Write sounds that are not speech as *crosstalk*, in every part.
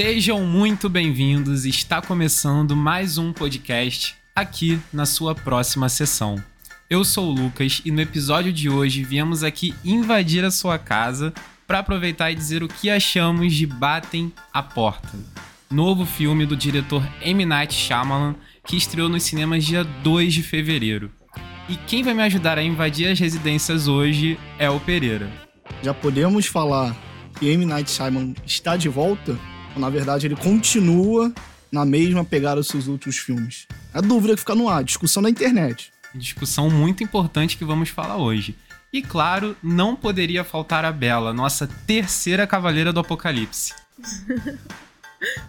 Sejam muito bem-vindos. Está começando mais um podcast aqui na sua próxima sessão. Eu sou o Lucas e no episódio de hoje viemos aqui invadir a sua casa para aproveitar e dizer o que achamos de Batem a Porta, novo filme do diretor M. Night Shyamalan que estreou nos cinemas dia 2 de fevereiro. E quem vai me ajudar a invadir as residências hoje é o Pereira. Já podemos falar que M. Night Shyamalan está de volta? Ou, na verdade, ele continua na mesma pegada dos seus outros filmes? A dúvida que fica no ar, discussão da internet. Discussão muito importante que vamos falar hoje. E claro, não poderia faltar a Bela, nossa terceira cavaleira do Apocalipse. *laughs*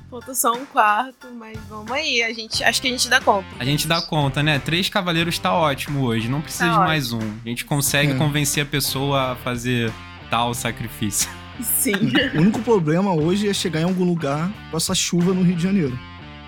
Falta só um quarto, mas vamos aí. A gente, acho que a gente dá conta. A gente dá conta, né? Três cavaleiros tá ótimo hoje, não precisa Tá de mais um. A gente consegue É. convencer a pessoa a fazer tal sacrifício. Sim. O único problema hoje é chegar em algum lugar com essa chuva no Rio de Janeiro.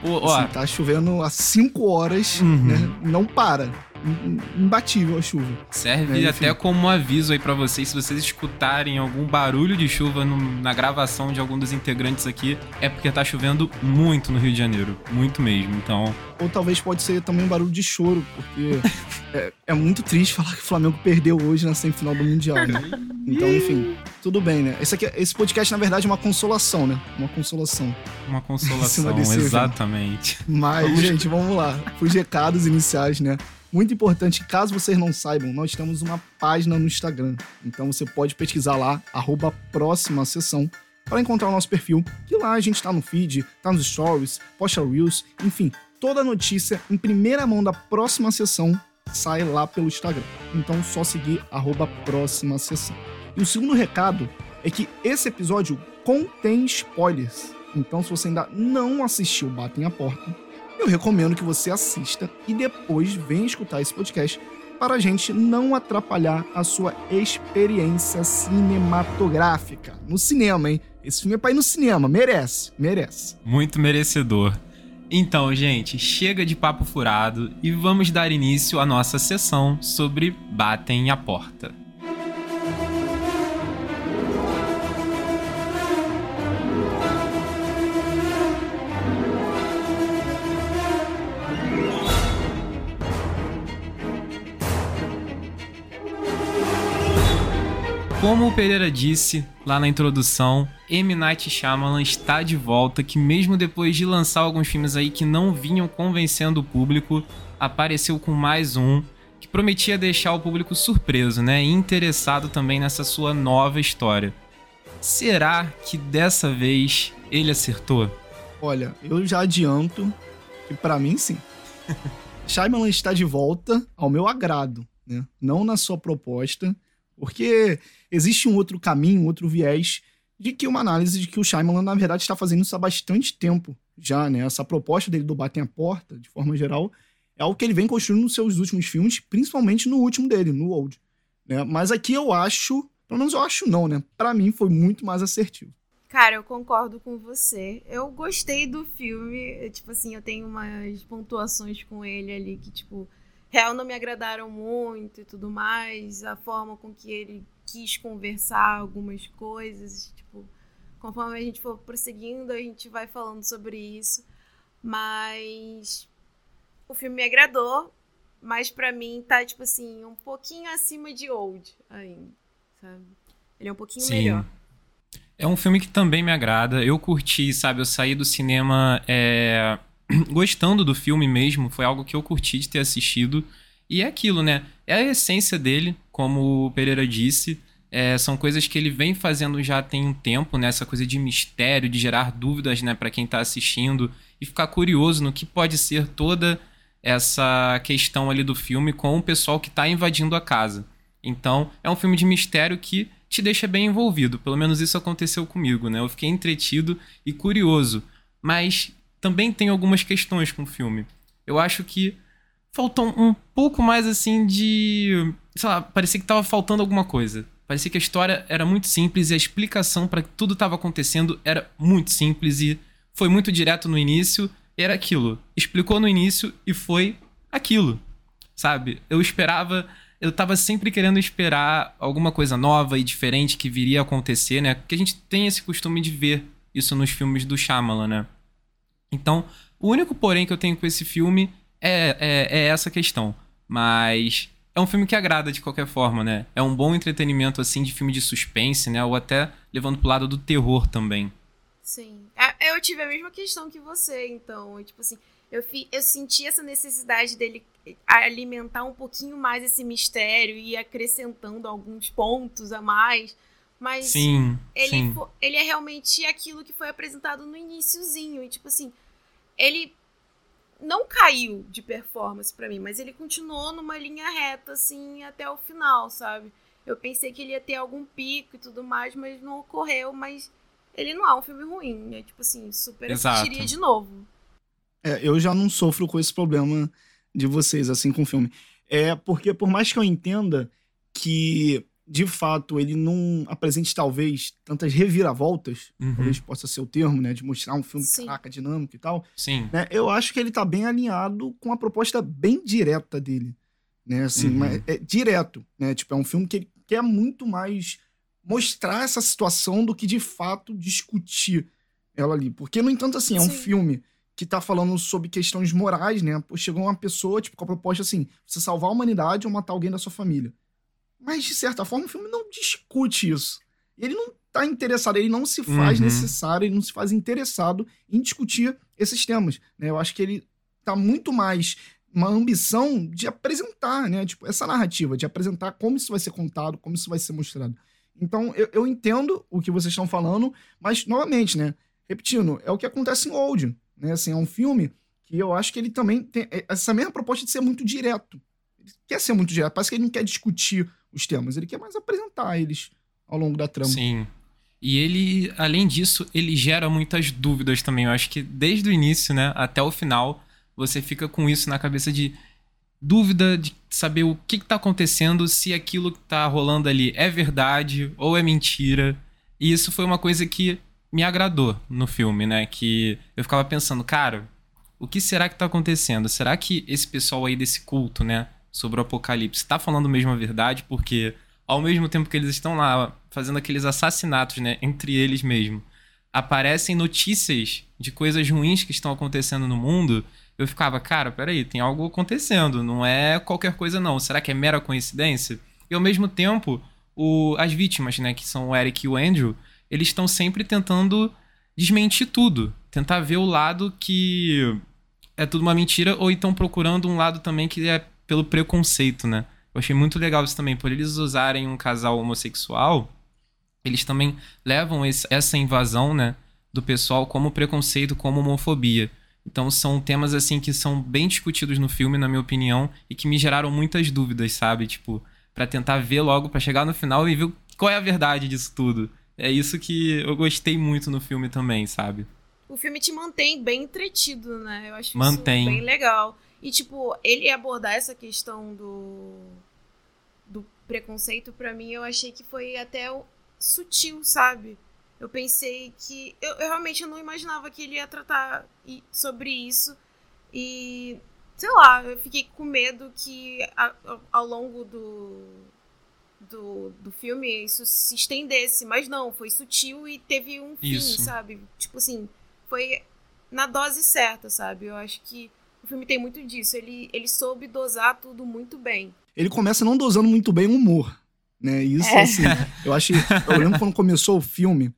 Ó, Assim, tá chovendo há 5 horas, Uhum. né? Não para. Im- Imbatível a chuva. serve É, até como um aviso aí pra vocês, se vocês escutarem algum barulho de chuva no- na gravação de algum dos integrantes aqui, é porque tá chovendo muito no Rio de Janeiro, muito mesmo. Então, Ou talvez pode ser também um barulho de choro, porque *laughs* é, é muito triste falar que o Flamengo perdeu hoje na semifinal do Mundial, né? Então, enfim, tudo bem, né? Esse, aqui, esse podcast, na verdade, é uma consolação, né? Uma consolação. uma *laughs* consolação, desse exatamente. Mas, gente, vamos lá. Os recados iniciais, né? Muito importante, caso vocês não saibam, nós temos uma página no Instagram. Então você pode pesquisar lá, arroba próxima sessão, para encontrar o nosso perfil. Que lá a gente tá no feed, tá nos stories, posta reels, enfim, toda notícia em primeira mão da próxima sessão sai lá pelo Instagram. Então só seguir arroba próxima sessão. E o segundo recado é que esse episódio contém spoilers. Então, se você ainda não assistiu Batem a Porta, eu recomendo que você assista e depois venha escutar esse podcast para a gente não atrapalhar a sua experiência cinematográfica. No cinema, hein? Esse filme é pra ir no cinema, merece, merece. Muito merecedor. Então, gente, chega de papo furado e vamos dar início à nossa sessão sobre Batem a Porta. Como o Pereira disse lá na introdução, M. Night Shyamalan está de volta, que mesmo depois de lançar alguns filmes aí que não vinham convencendo o público, apareceu com mais um que prometia deixar o público surpreso, né, e interessado também nessa sua nova história. Será que dessa vez ele acertou? Olha, eu já adianto que pra mim sim. *laughs* Shyamalan está de volta ao meu agrado, né? Não na sua proposta, porque existe um outro caminho, um outro viés de que uma análise de que o Shyamalan na verdade está fazendo isso há bastante tempo já, né? Essa proposta dele do Batem a Porta, de forma geral, é algo que ele vem construindo nos seus últimos filmes, principalmente no último dele, no Old, né? Mas aqui eu acho, pelo menos eu acho não, né? Pra mim foi muito mais assertivo. Cara, eu concordo com você. Eu gostei do filme. Tipo assim, eu tenho umas pontuações com ele ali que, tipo, real não me agradaram muito e tudo mais. A forma com que ele quis conversar algumas coisas. Tipo, conforme a gente for prosseguindo, a gente vai falando sobre isso. Mas o filme me agradou. Mas pra mim tá, tipo assim, um pouquinho acima de Old ainda, sabe? Ele é um pouquinho melhor. É um filme que também me agrada. Eu curti, sabe? Eu saí do cinema é, *clears throat* gostando do filme mesmo. Foi algo que eu curti de ter assistido. E é aquilo, né? É a essência dele, como o Pereira disse. É, são coisas que ele vem fazendo já tem um tempo, né? Essa coisa de mistério, de gerar dúvidas, né, para quem tá assistindo e ficar curioso no que pode ser toda essa questão ali do filme com o pessoal que tá invadindo a casa. Então, é um filme de mistério que te deixa bem envolvido. Pelo menos isso aconteceu comigo, né? Eu fiquei entretido e curioso. Mas também tem algumas questões com o filme. Eu acho que faltou um pouco mais assim de. Sei lá, parecia que tava faltando alguma coisa. Parecia que a história era muito simples e a explicação para que tudo estava acontecendo era muito simples e foi muito direto no início. Era aquilo. Explicou no início e foi aquilo. Sabe? Eu esperava. Eu tava sempre querendo esperar alguma coisa nova e diferente que viria a acontecer, né? Porque a gente tem esse costume de ver isso nos filmes do Shyamalan, né? Então, o único porém que eu tenho com esse filme é, é, é essa questão. Mas é um filme que agrada de qualquer forma, né? É um bom entretenimento, assim, de filme de suspense, né? Ou até levando pro lado do terror também. Sim. É, eu tive a mesma questão que você, então. Tipo assim, eu, fi, eu senti essa necessidade dele alimentar um pouquinho mais esse mistério e acrescentando alguns pontos a mais. Mas sim, ele, sim. ele é realmente aquilo que foi apresentado no iníciozinho. E, tipo assim, ele não caiu de performance para mim, mas ele continuou numa linha reta, assim, até o final, sabe? Eu pensei que ele ia ter algum pico e tudo mais, mas não ocorreu, mas ele não é um filme ruim. É tipo assim, super assistiria de novo. É, eu já não sofro com esse problema de vocês, assim, com o filme. É porque, por mais que eu entenda que de fato ele não apresente talvez tantas reviravoltas, uhum. talvez possa ser o termo, né, de mostrar um filme Sim. caraca, dinâmico e tal. Sim. Né, eu acho que ele tá bem alinhado com a proposta bem direta dele, né, assim, uhum. mas é direto, né, tipo é um filme que ele quer muito mais mostrar essa situação do que de fato discutir ela ali, porque no entanto assim, é um Sim. filme que tá falando sobre questões morais, né? Chegou uma pessoa, tipo, com a proposta assim: você salvar a humanidade ou matar alguém da sua família. Mas, de certa forma, o filme não discute isso. Ele não tá interessado, ele não se faz uhum. necessário, ele não se faz interessado em discutir esses temas. Né? Eu acho que ele tá muito mais uma ambição de apresentar, né? Tipo, essa narrativa, de apresentar como isso vai ser contado, como isso vai ser mostrado. Então, eu, eu entendo o que vocês estão falando, mas, novamente, né? Repetindo, é o que acontece em Old, né? Assim, é um filme que eu acho que ele também tem essa mesma proposta de ser muito direto. Ele quer ser muito direto, parece que ele não quer discutir os temas, ele quer mais apresentar eles ao longo da trama. Sim. E ele, além disso, ele gera muitas dúvidas também. Eu acho que desde o início, né, até o final, você fica com isso na cabeça de dúvida de saber o que está acontecendo, se aquilo que está rolando ali é verdade ou é mentira. E isso foi uma coisa que me agradou no filme, né? Que eu ficava pensando, cara, o que será que está acontecendo? Será que esse pessoal aí desse culto, né? Sobre o apocalipse está falando mesmo a verdade, porque ao mesmo tempo que eles estão lá fazendo aqueles assassinatos, né, entre eles mesmo, aparecem notícias de coisas ruins que estão acontecendo no mundo, eu ficava, cara, peraí, tem algo acontecendo, não é qualquer coisa não. Será que é mera coincidência? E ao mesmo tempo, o, as vítimas, né, que são o Eric e o Andrew, eles estão sempre tentando desmentir tudo, tentar ver o lado que é tudo uma mentira ou então procurando um lado também que é pelo preconceito, né? Eu achei muito legal isso também, por eles usarem um casal homossexual, eles também levam esse, essa invasão, né, do pessoal como preconceito, como homofobia. Então são temas assim que são bem discutidos no filme, na minha opinião, e que me geraram muitas dúvidas, sabe? Tipo, para tentar ver logo, para chegar no final e ver qual é a verdade disso tudo. É isso que eu gostei muito no filme também, sabe? O filme te mantém bem entretido, né? Eu acho mantém. isso bem legal. E, tipo, ele abordar essa questão do, do preconceito, para mim, eu achei que foi até sutil, sabe? Eu pensei que. Eu, eu realmente não imaginava que ele ia tratar sobre isso. E. Sei lá, eu fiquei com medo que a, ao longo do, do, do filme isso se estendesse. Mas não, foi sutil e teve um fim, isso. sabe? Tipo assim, foi na dose certa, sabe? Eu acho que filme tem muito disso. Ele, ele soube dosar tudo muito bem. Ele começa não dosando muito bem o humor. Né? Isso, é. assim, eu acho. Eu lembro quando começou o filme,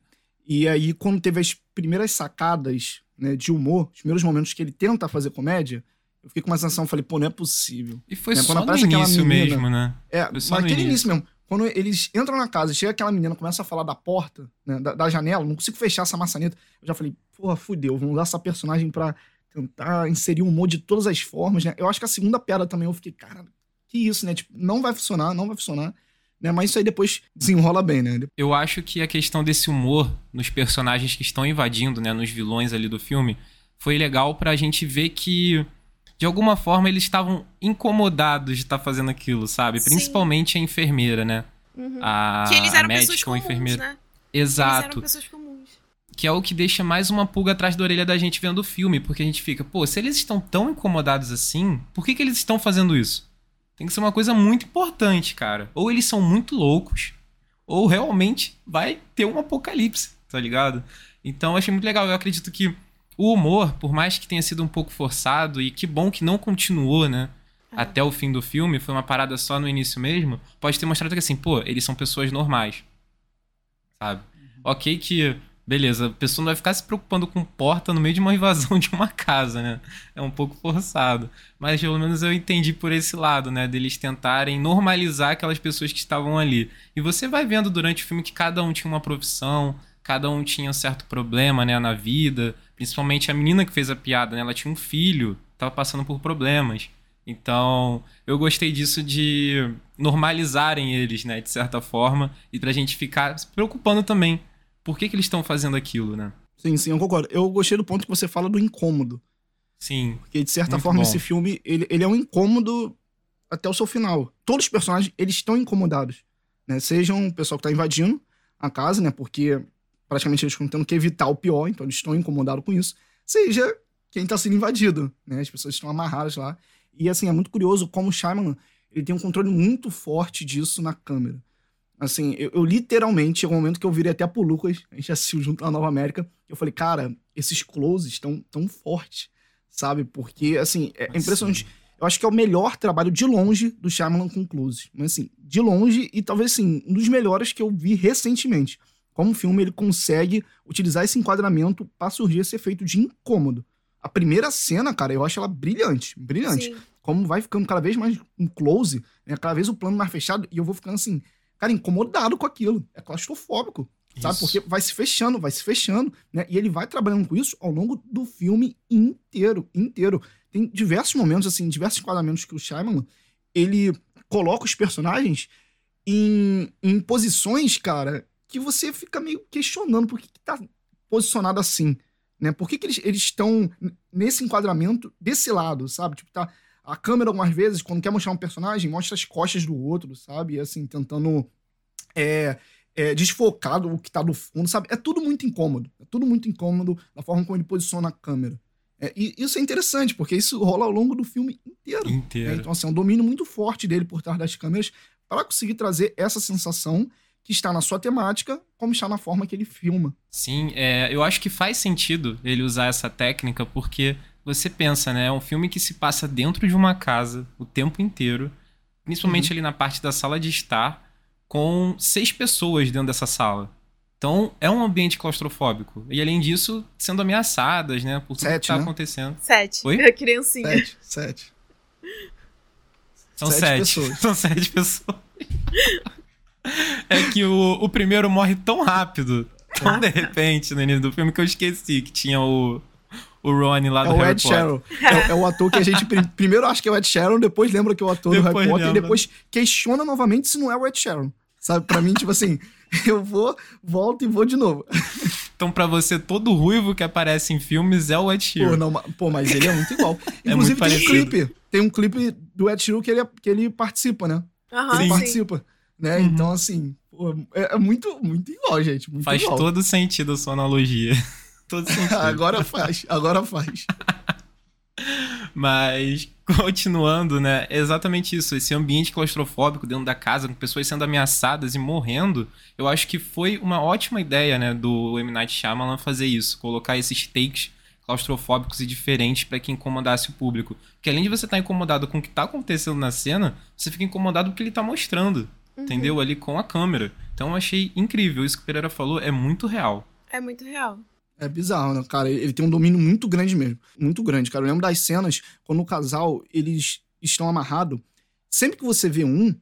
e aí, quando teve as primeiras sacadas né, de humor, os primeiros momentos que ele tenta fazer comédia, eu fiquei com uma sensação, falei, pô, não é possível. E foi né? só quando no início menina, mesmo, né? É, mas aquele início. início mesmo. Quando eles entram na casa, chega aquela menina, começa a falar da porta, né, da, da, janela, não consigo fechar essa maçaneta. Eu já falei, porra, fudeu, vamos usar essa personagem pra tentar inserir um humor de todas as formas, né? Eu acho que a segunda piada também eu fiquei, cara, que isso, né? Tipo, não vai funcionar, não vai funcionar. Né? Mas isso aí depois desenrola bem, né? Eu acho que a questão desse humor nos personagens que estão invadindo, né? Nos vilões ali do filme, foi legal pra gente ver que, de alguma forma, eles estavam incomodados de estar tá fazendo aquilo, sabe? Sim. Principalmente a enfermeira, né? Uhum. A, que eles eram a médica pessoas comuns, enfermeira. Né? Exato. Eles eram pessoas comuns que é o que deixa mais uma pulga atrás da orelha da gente vendo o filme, porque a gente fica, pô, se eles estão tão incomodados assim, por que, que eles estão fazendo isso? Tem que ser uma coisa muito importante, cara. Ou eles são muito loucos, ou realmente vai ter um apocalipse, tá ligado? Então eu achei muito legal. Eu acredito que o humor, por mais que tenha sido um pouco forçado, e que bom que não continuou, né? É. Até o fim do filme, foi uma parada só no início mesmo, pode ter mostrado que assim, pô, eles são pessoas normais. Sabe? Ok que, beleza, a pessoa não vai ficar se preocupando com porta no meio de uma invasão de uma casa, né? É um pouco forçado. Mas pelo menos eu entendi por esse lado, né? Deles tentarem normalizar aquelas pessoas que estavam ali. E você vai vendo durante o filme que cada um tinha uma profissão, cada um tinha um certo problema, né, na vida. Principalmente a menina que fez a piada, né? Ela tinha um filho, tava passando por problemas. Então, eu gostei disso de normalizarem eles, né, de certa forma, e pra gente ficar se preocupando também. Por que, que eles estão fazendo aquilo, né? Sim, sim, eu concordo. Eu gostei do ponto que você fala do incômodo. Sim. Porque, de certa forma, bom. esse filme, ele, ele é um incômodo até o seu final. Todos os personagens, eles estão incomodados. Né? Sejam o pessoal que tá invadindo a casa, né? Porque praticamente eles estão tendo que evitar o pior, então eles estão incomodados com isso. Seja quem tá sendo invadido, né? As pessoas estão amarradas lá. E, assim, é muito curioso como o Shyamalan, ele tem um controle muito forte disso na câmera. Assim, eu, eu literalmente, chegou um momento que eu virei até pro Lucas, a gente assistiu junto na Nova América, eu falei, cara, esses closes estão tão fortes, sabe? Porque, assim, é impressionante. Eu acho que é o melhor trabalho de longe do Shyamalan com close. Mas, assim, de longe e talvez, assim, um dos melhores que eu vi recentemente. Como filme, ele consegue utilizar esse enquadramento pra surgir esse efeito de incômodo. A primeira cena, cara, eu acho ela brilhante, brilhante Sim. como vai ficando cada vez mais um close, né? cada vez o plano mais fechado, e eu vou ficando assim, cara, incomodado com aquilo. É claustrofóbico, sabe? Isso. Porque vai se fechando, vai se fechando, né? E ele vai trabalhando com isso ao longo do filme inteiro, inteiro. Tem diversos momentos, assim, diversos enquadramentos que o Shyamalan, ele coloca os personagens em, em posições, cara, que você fica meio questionando por que, que tá posicionado assim, né? Por que, que eles eles estão nesse enquadramento desse lado, sabe? Tipo, tá a câmera algumas vezes quando quer mostrar um personagem mostra as costas do outro, sabe? E, assim, tentando é, é, desfocar do que tá do fundo, sabe? É tudo muito incômodo. É tudo muito incômodo da forma como ele posiciona a câmera. É, e isso é interessante, porque isso rola ao longo do filme inteiro. né? Inteiro. Então, assim, é um domínio muito forte dele por trás das câmeras para conseguir trazer essa sensação que está na sua temática, como está na forma que ele filma. Sim, é, eu acho que faz sentido ele usar essa técnica, porque você pensa, né? É um filme que se passa dentro de uma casa o tempo inteiro, principalmente ali na parte da sala de estar, com seis pessoas dentro dessa sala. Então, é um ambiente claustrofóbico. E além disso, sendo ameaçadas, né? Por tudo Sete, que tá né? acontecendo. Sete. Oi? A criancinha. Sete, sete. São Sete sete. pessoas. *laughs* São sete pessoas. é que o, o primeiro morre tão rápido, tão de repente no início do filme, que eu esqueci que tinha o, o Ronnie lá É do o Harry Ed Potter. Sheeran. É, é o ator que a gente prim- primeiro acha que é o Ed Sheeran, depois lembra que é o ator do Depois Harry Potter, lembra. e depois questiona novamente se não é o Ed Sheeran. Sabe, pra mim, tipo assim, *laughs* eu vou, volto e vou de novo. Então, pra você, todo ruivo que aparece em filmes é o Ed Pô, Sheeran. não, ma- pô, mas ele é muito igual. *laughs* É Inclusive, muito tem um clipe. Tem um clipe do Ed Sheeran que ele, que ele participa, né? Aham, ele sim. participa. Né? Uhum. Então, assim, pô, é, é muito, muito igual, gente. Muito Faz igual. todo sentido a sua analogia. Todo *laughs* sentido. agora faz, agora faz. Mas, continuando, né? É exatamente isso. Esse ambiente claustrofóbico dentro da casa, com pessoas sendo ameaçadas e morrendo, eu acho que foi uma ótima ideia, né? Do M. Night Shyamalan fazer isso. Colocar esses takes claustrofóbicos e diferentes para que incomodasse o público. Porque além de você estar incomodado com o que tá acontecendo na cena, você fica incomodado com o que ele tá mostrando. Uhum. Entendeu? Ali com a câmera. Então eu achei incrível. Isso que o Pereira falou é muito real. É muito real. É bizarro, né, cara? Ele tem um domínio muito grande mesmo. Muito grande, cara. Eu lembro das cenas quando o casal, eles estão amarrados. Sempre que você vê um,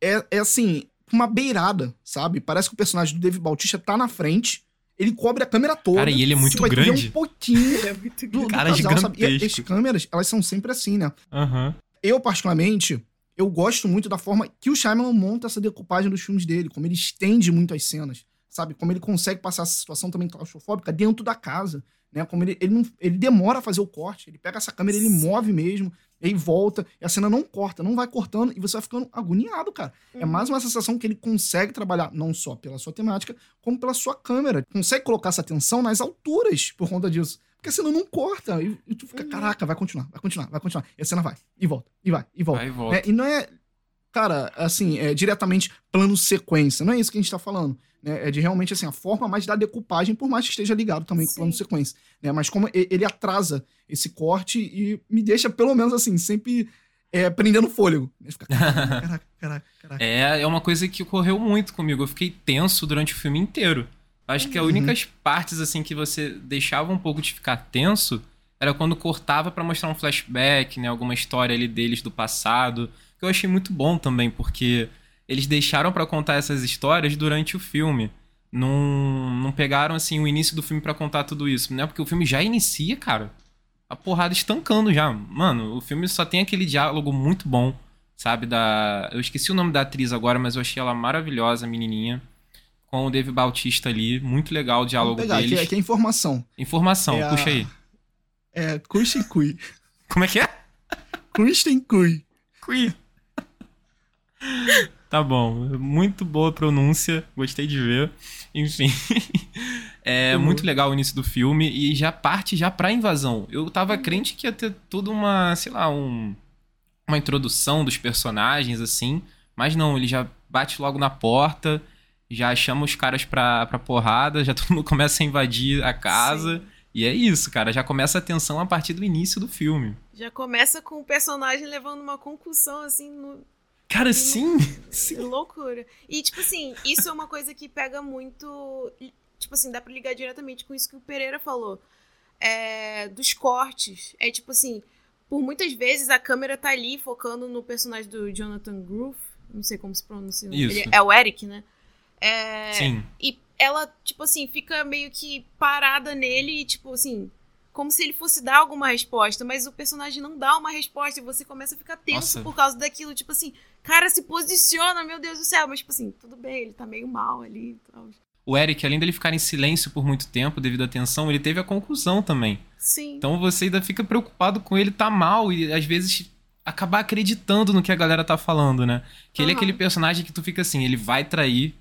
é, é assim, uma beirada, sabe? Parece que o personagem do David Bautista tá na frente, ele cobre a câmera toda. Cara, e ele é muito você vai ver grande. um pouquinho *laughs* Ele é muito do, do Cara casal, sabe? E gigantesco. as câmeras, elas são sempre assim, né? Aham. Eu, particularmente, eu gosto muito da forma que o Shyamalan monta essa decupagem dos filmes dele, como ele estende muito as cenas, sabe? Como ele consegue passar essa situação também claustrofóbica dentro da casa, né? Como ele, ele, não, ele demora a fazer o corte, ele pega essa câmera, ele move mesmo, e aí volta, e a cena não corta, não vai cortando, e você vai ficando agoniado, cara. É Uhum. mais uma sensação que ele consegue trabalhar, não só pela sua temática, como pela sua câmera. Consegue colocar essa atenção nas alturas por conta disso. Porque a cena não corta. E, e tu fica, Uhum. caraca, vai continuar, vai continuar, vai continuar. E a cena vai, e volta, e vai, e volta. Vai e volta. né? E não é. cara, assim, é diretamente plano sequência. Não é isso que a gente tá falando. Né? É de realmente, assim, a forma mais da decupagem, por mais que esteja ligado também com o plano Sim. sequência. Né? Mas como ele atrasa esse corte e me deixa, pelo menos, assim, sempre é, prendendo fôlego. Né? Fica, caraca, *laughs* caraca, caraca, caraca. É, é uma coisa que ocorreu muito comigo. Eu fiquei tenso durante o filme inteiro. Acho que as Uhum. únicas partes assim que você deixava um pouco de ficar tenso era quando cortava pra mostrar um flashback, né, alguma história ali deles do passado, que eu achei muito bom também, porque eles deixaram pra contar essas histórias durante o filme. Não, não pegaram assim o início do filme pra contar tudo isso, né? Porque o filme já inicia, cara. A porrada estancando já. Mano, o filme só tem aquele diálogo muito bom, sabe? Da. Eu esqueci o nome da atriz agora, mas eu achei ela maravilhosa, a menininha. Com o Dave Bautista ali. Muito legal o diálogo Vamos pegar, aqui, deles. aqui é informação. Informação, É a- puxa aí. É Christian Cui. Como é que é? Christian Cui. Cui. Tá bom, muito boa pronúncia, gostei de ver. Enfim, *laughs* é Uhum. muito legal o início do filme e já parte já pra invasão. Eu tava crente que ia ter toda uma, sei lá, um, uma introdução dos personagens assim, mas não, ele já bate logo na porta, já chama os caras pra, pra porrada, já *laughs* todo mundo começa a invadir a casa. Sim. E é isso, cara, já começa a tensão a partir do início do filme. Já começa com o personagem levando uma concussão, assim, no... Cara, sim, sim. loucura. E, tipo assim, isso é uma coisa que pega muito. Tipo assim, dá pra ligar diretamente com isso que o Pereira falou. É, dos cortes. É tipo assim, por muitas vezes a câmera tá ali focando no personagem do Jonathan Groove. Não sei como se pronuncia. Isso. Ele é o Eric, né? É, Sim. E ela, tipo assim, fica meio que parada nele e, tipo assim, como se ele fosse dar alguma resposta, mas o personagem não dá uma resposta e você começa a ficar tenso Nossa. por causa daquilo, tipo assim, cara, se posiciona, meu Deus do céu, mas, tipo assim, tudo bem, ele tá meio mal ali e tal. O Eric, além dele ficar em silêncio por muito tempo devido à tensão, ele teve a conclusão também. Sim. Então você ainda fica preocupado com ele tá mal e às vezes acabar acreditando no que a galera tá falando, né? Que ele é aquele personagem que tu fica assim, ele vai trair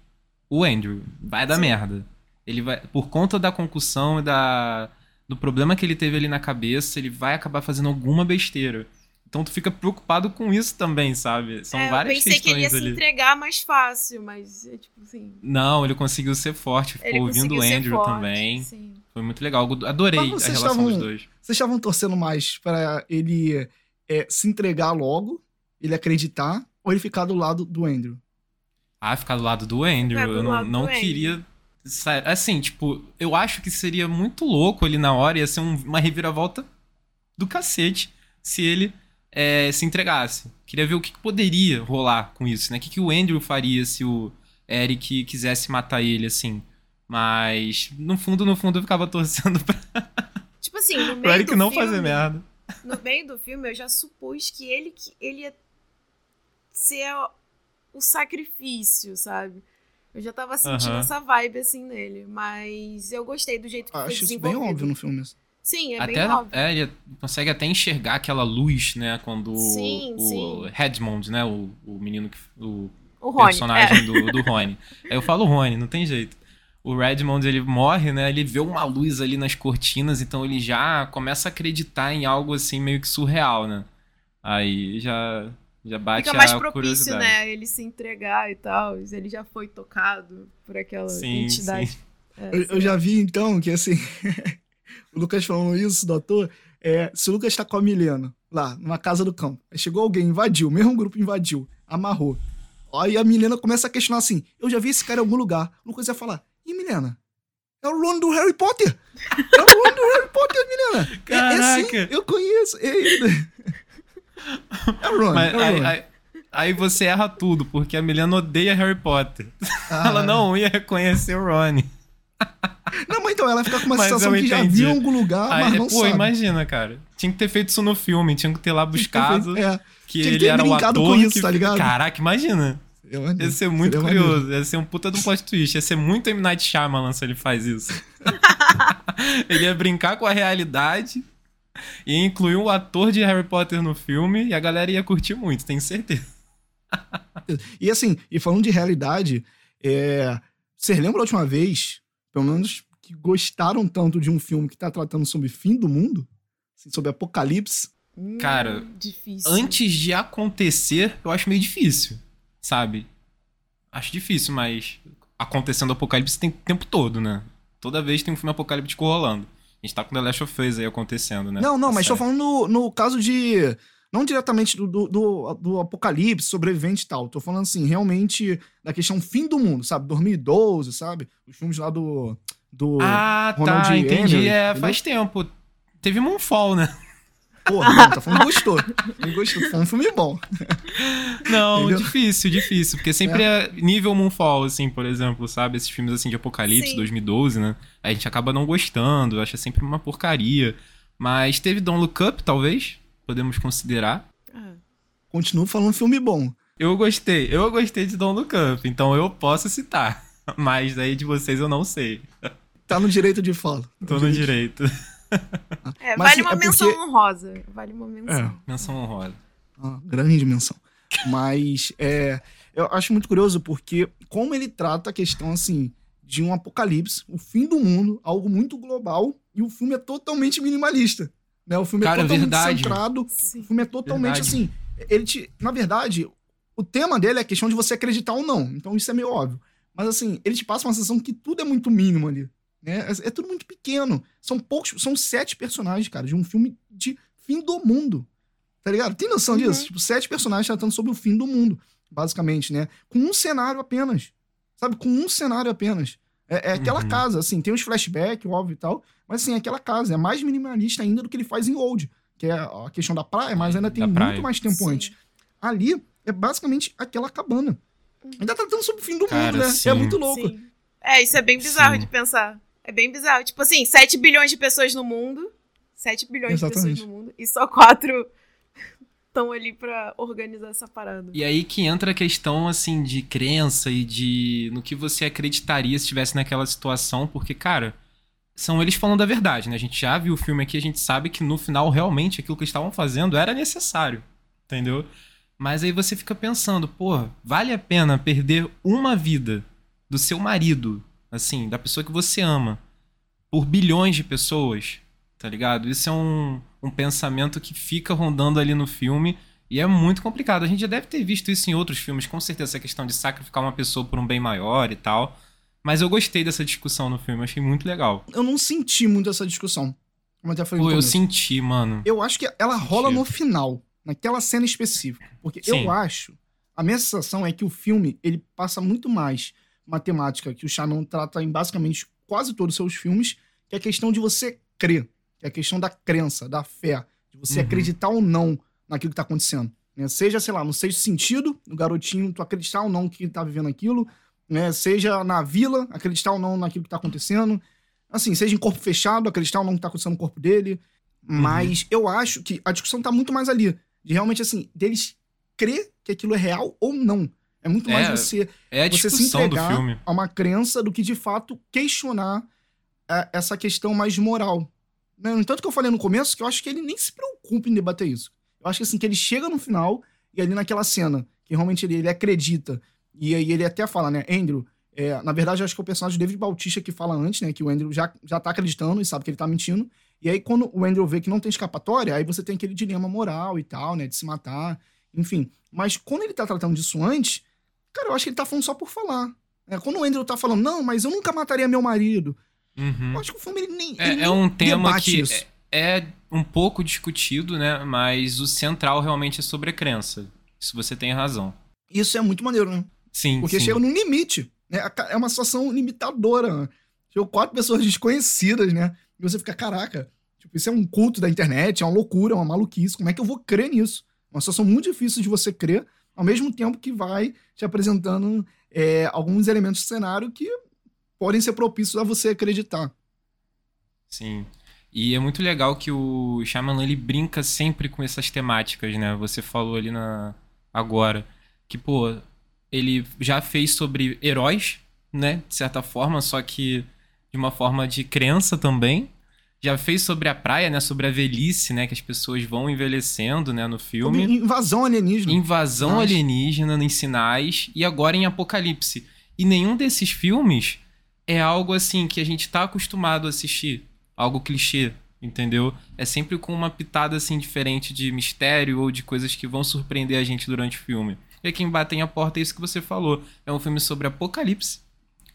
o Andrew, vai dar Sim. merda. Ele vai por conta da concussão e da do problema que ele teve ali na cabeça, ele vai acabar fazendo alguma besteira. Então tu fica preocupado com isso também, sabe? São É, eu várias pensei que ele ia questões se ali. entregar mais fácil, mas é tipo assim. Não, ele conseguiu ser forte, ficou Ele ouvindo o Andrew forte, também. Sim. Foi muito legal. Adorei Mas a relação estavam- dos dois. Vocês estavam torcendo mais pra ele é, se entregar logo, ele acreditar, ou ele ficar do lado do Andrew? Ah, ficar do lado do Andrew. Ficar do eu não, não do Andrew. Sa- Assim, tipo, eu acho que seria muito louco ali na hora, ia ser um- uma reviravolta do cacete se ele é, se entregasse. Queria ver o que, que poderia rolar com isso, né? O que, que o Andrew faria se o Eric quisesse matar ele, assim. Mas, no fundo, no fundo, eu ficava torcendo pra *laughs* Tipo assim, no o *laughs* meio Eric do não filme, fazer merda. No meio do filme, eu já supus que ele, que ele ia ser o sacrifício, sabe? Eu já tava sentindo Aham. essa vibe assim nele, mas eu gostei do jeito que foi Acho isso bem desenvolvido. óbvio no filme. Sim, é Até bem óbvio. é, ele consegue até enxergar aquela luz, né? Quando Sim, o sim. Redmond, né? O, o menino que. O O Rony. personagem é. do, do Rony. Aí eu falo Rony, não tem jeito. O Redmond, ele morre, né? Ele vê uma luz ali nas cortinas, então ele já começa a acreditar em algo assim meio que surreal, né? Aí já, já bate Fica mais a propício, né? Ele se entregar e tal. Ele já foi tocado por aquela Sim, entidade. sim. É, Eu, eu já vi, então, que assim. *laughs* o Lucas falando isso, doutor. É, se o Lucas tá com a Milena lá, numa casa do campo, aí chegou alguém, invadiu, *laughs* o mesmo grupo invadiu, amarrou. Aí a Milena começa a questionar assim: Eu já vi esse cara em algum lugar. O Lucas ia falar: E Milena? É o Ron do Harry Potter! *laughs* É o Ron do Harry Potter, Milena! É- É, Caraca! sim, eu conheço. É ele. É o Ron. Mas é o aí, Ron. aí- aí você erra tudo, porque a Milena odeia Harry Potter. Ah, *laughs* Ela não ia reconhecer o Rony. *laughs* Não, mas então ela fica com uma Mas sensação que já viu em algum lugar, Aí, mas não pô, sabe. imagina, cara. Tinha que ter feito isso no filme, tinha que ter lá buscado É, que tinha que ele ter era o brincado ator com isso, que... tá ligado? Caraca, imagina. eu- Ia ser muito seria maneiro. curioso. Ia ser um puta do plot twist. Ia ser muito M. Night Shyamalan se ele faz isso. *laughs* ele ia brincar com a realidade *laughs* e incluir o ator de Harry Potter no filme e a galera ia curtir muito, tenho certeza. *laughs* E assim, e falando de realidade, é, vocês lembram a última vez, pelo menos, que gostaram tanto de um filme que tá tratando sobre fim do mundo? Assim, sobre apocalipse? Hum, Cara, difícil. Antes de acontecer, eu acho meio difícil. sabe? Acho difícil, mas acontecendo o apocalipse tem o tempo todo, né? Toda vez tem um filme apocalíptico rolando. A gente tá com The Last of Us aí acontecendo, né? Não, não, A mas tô série. falando no, no caso de. Não diretamente do, do, do, do apocalipse, sobrevivente e tal. Tô falando assim, realmente da questão fim do mundo, sabe? 2012, sabe? Os filmes lá do. do Ah, Ronald tá, entendi. É, faz tempo. Teve Moonfall, né? Porra, não, tá falando gostou. Não gostou, tá falando filme bom. Não, Entendeu? difícil, difícil. Porque sempre é. nível Moonfall, assim, por exemplo, sabe? Esses filmes assim de Apocalipse, Sim. 2012, né? A gente acaba não gostando, acha sempre uma porcaria. Mas teve Don't Look Up, talvez. Podemos considerar. Ah, Continuo falando filme bom. Eu gostei, eu gostei de Don't Look Up, então eu posso citar. *laughs* Mas daí de vocês eu não sei. Tá no direito de fala. Tô no direito. É, Mas, vale assim, uma é menção porque- honrosa. Vale uma menção. É. Menção honrosa. Uma grande dimensão. Mas é, eu acho muito curioso porque como ele trata a questão assim de um apocalipse, o fim do mundo, algo muito global, e o filme é totalmente minimalista. Né? O filme Cara, é totalmente verdade. centrado. O filme é totalmente Verdade. assim. Ele te. Na verdade, o tema dele é a questão de você acreditar ou não. Então isso é meio óbvio. Mas assim, ele te passa uma sensação que tudo é muito mínimo ali. Né? É, é tudo muito pequeno. São poucos. São sete personagens, cara, de um filme de fim do mundo. Tá ligado? Tem noção Uhum. disso? Tipo, sete personagens tratando sobre o fim do mundo, basicamente, né? Com um cenário apenas. Sabe? Com um cenário apenas. É, é aquela Uhum. casa, assim, tem uns flashbacks, óbvio e tal. Mas assim, é aquela casa. É mais minimalista ainda do que ele faz em Old. Que é a questão da praia, mas ainda tem Da muito praia. mais tempo Sim. antes. Ali é basicamente aquela cabana. Ainda tá tratando sobre o fim do Cara, mundo, né? sim. É muito louco. Sim. É, isso é bem bizarro Sim. de pensar. É bem bizarro. Tipo assim, 7 bilhões de pessoas no mundo. 7 bilhões de Exatamente. pessoas no mundo. E só quatro *laughs* estão ali pra organizar essa parada. E aí que entra a questão, assim, de crença e de no que você acreditaria se estivesse naquela situação, porque, cara, são eles falando a verdade, né? A gente já viu o filme aqui, a gente sabe que no final, realmente, aquilo que eles estavam fazendo era necessário, entendeu? Mas aí você fica pensando, pô, vale a pena perder uma vida do seu marido, assim, da pessoa que você ama, por bilhões de pessoas, tá ligado? Isso é um, um pensamento que fica rondando ali no filme e é muito complicado. A gente já deve ter visto isso em outros filmes, com certeza, essa questão de sacrificar uma pessoa por um bem maior e tal. Mas eu gostei dessa discussão no filme, achei muito legal. Eu não senti muito essa discussão. Como eu até falei Pô, eu senti, mano. Eu acho que ela Senti. rola no final, naquela cena específica. Porque Sim. eu acho, a minha sensação é que o filme, ele passa muito mais matemática que o Shyamalan trata em basicamente quase todos os seus filmes, que é a questão de você crer, que é a questão da crença, da fé, de você Uhum. acreditar ou não naquilo que tá acontecendo. né? Seja, sei lá, no sexto sentido, no garotinho, tu acreditar ou não que ele tá vivendo aquilo, né? Seja na vila, acreditar ou não naquilo que tá acontecendo. Assim, seja em corpo fechado, acreditar ou não que tá acontecendo no corpo dele. Uhum. Mas eu acho que a discussão tá muito mais ali. De realmente, assim, deles crer que aquilo é real ou não. É muito mais É, você, É você se entregar a uma crença do que, de fato, questionar é, essa questão mais moral. Né? No entanto que eu falei no começo, que eu acho que ele nem se preocupa em debater isso. Eu acho que, assim, que ele chega no final e ali naquela cena, que realmente ele, ele acredita, e aí ele até fala, né, Andrew, é, na verdade, eu acho que é o personagem do David Bautista que fala antes, né, que o Andrew já, já tá acreditando e sabe que ele tá mentindo, e aí quando o Andrew vê que não tem escapatória, aí você tem aquele dilema moral e tal, né, de se matar, enfim. Mas quando ele tá tratando disso antes, cara, eu acho que ele tá falando só por falar. É, quando o Andrew tá falando, não, mas eu nunca mataria meu marido, Uhum. eu acho que o filme ele nem. É, ele é um tema que isso. é, é um pouco discutido, né? Mas o central realmente é sobre a crença. Isso você tem razão. Isso é muito maneiro, né? Sim, Porque sim. chega num limite. Né? É uma situação limitadora. Né? Chegam quatro pessoas *laughs* desconhecidas, né? E você fica, caraca, tipo, isso é um culto da internet, é uma loucura, é uma maluquice. Como é que eu vou crer nisso? Uma situação muito difícil de você crer, ao mesmo tempo que vai te apresentando é, alguns elementos do cenário que podem ser propícios a você acreditar. Sim. E é muito legal que o Shyamalan ele brinca sempre com essas temáticas, né? Você falou ali na agora que pô, ele já fez sobre heróis, né, de certa forma, só que de uma forma de crença também. Já fez sobre a praia, né, sobre a velhice, né, que as pessoas vão envelhecendo, né, no filme. Invasão alienígena. Invasão Sinais. alienígena em sinais e agora em Apocalipse. E nenhum desses filmes é algo assim que a gente tá acostumado a assistir, algo clichê, entendeu? É sempre com uma pitada assim diferente de mistério ou de coisas que vão surpreender a gente durante o filme. e quem batem a porta é isso que você falou. É um filme sobre apocalipse,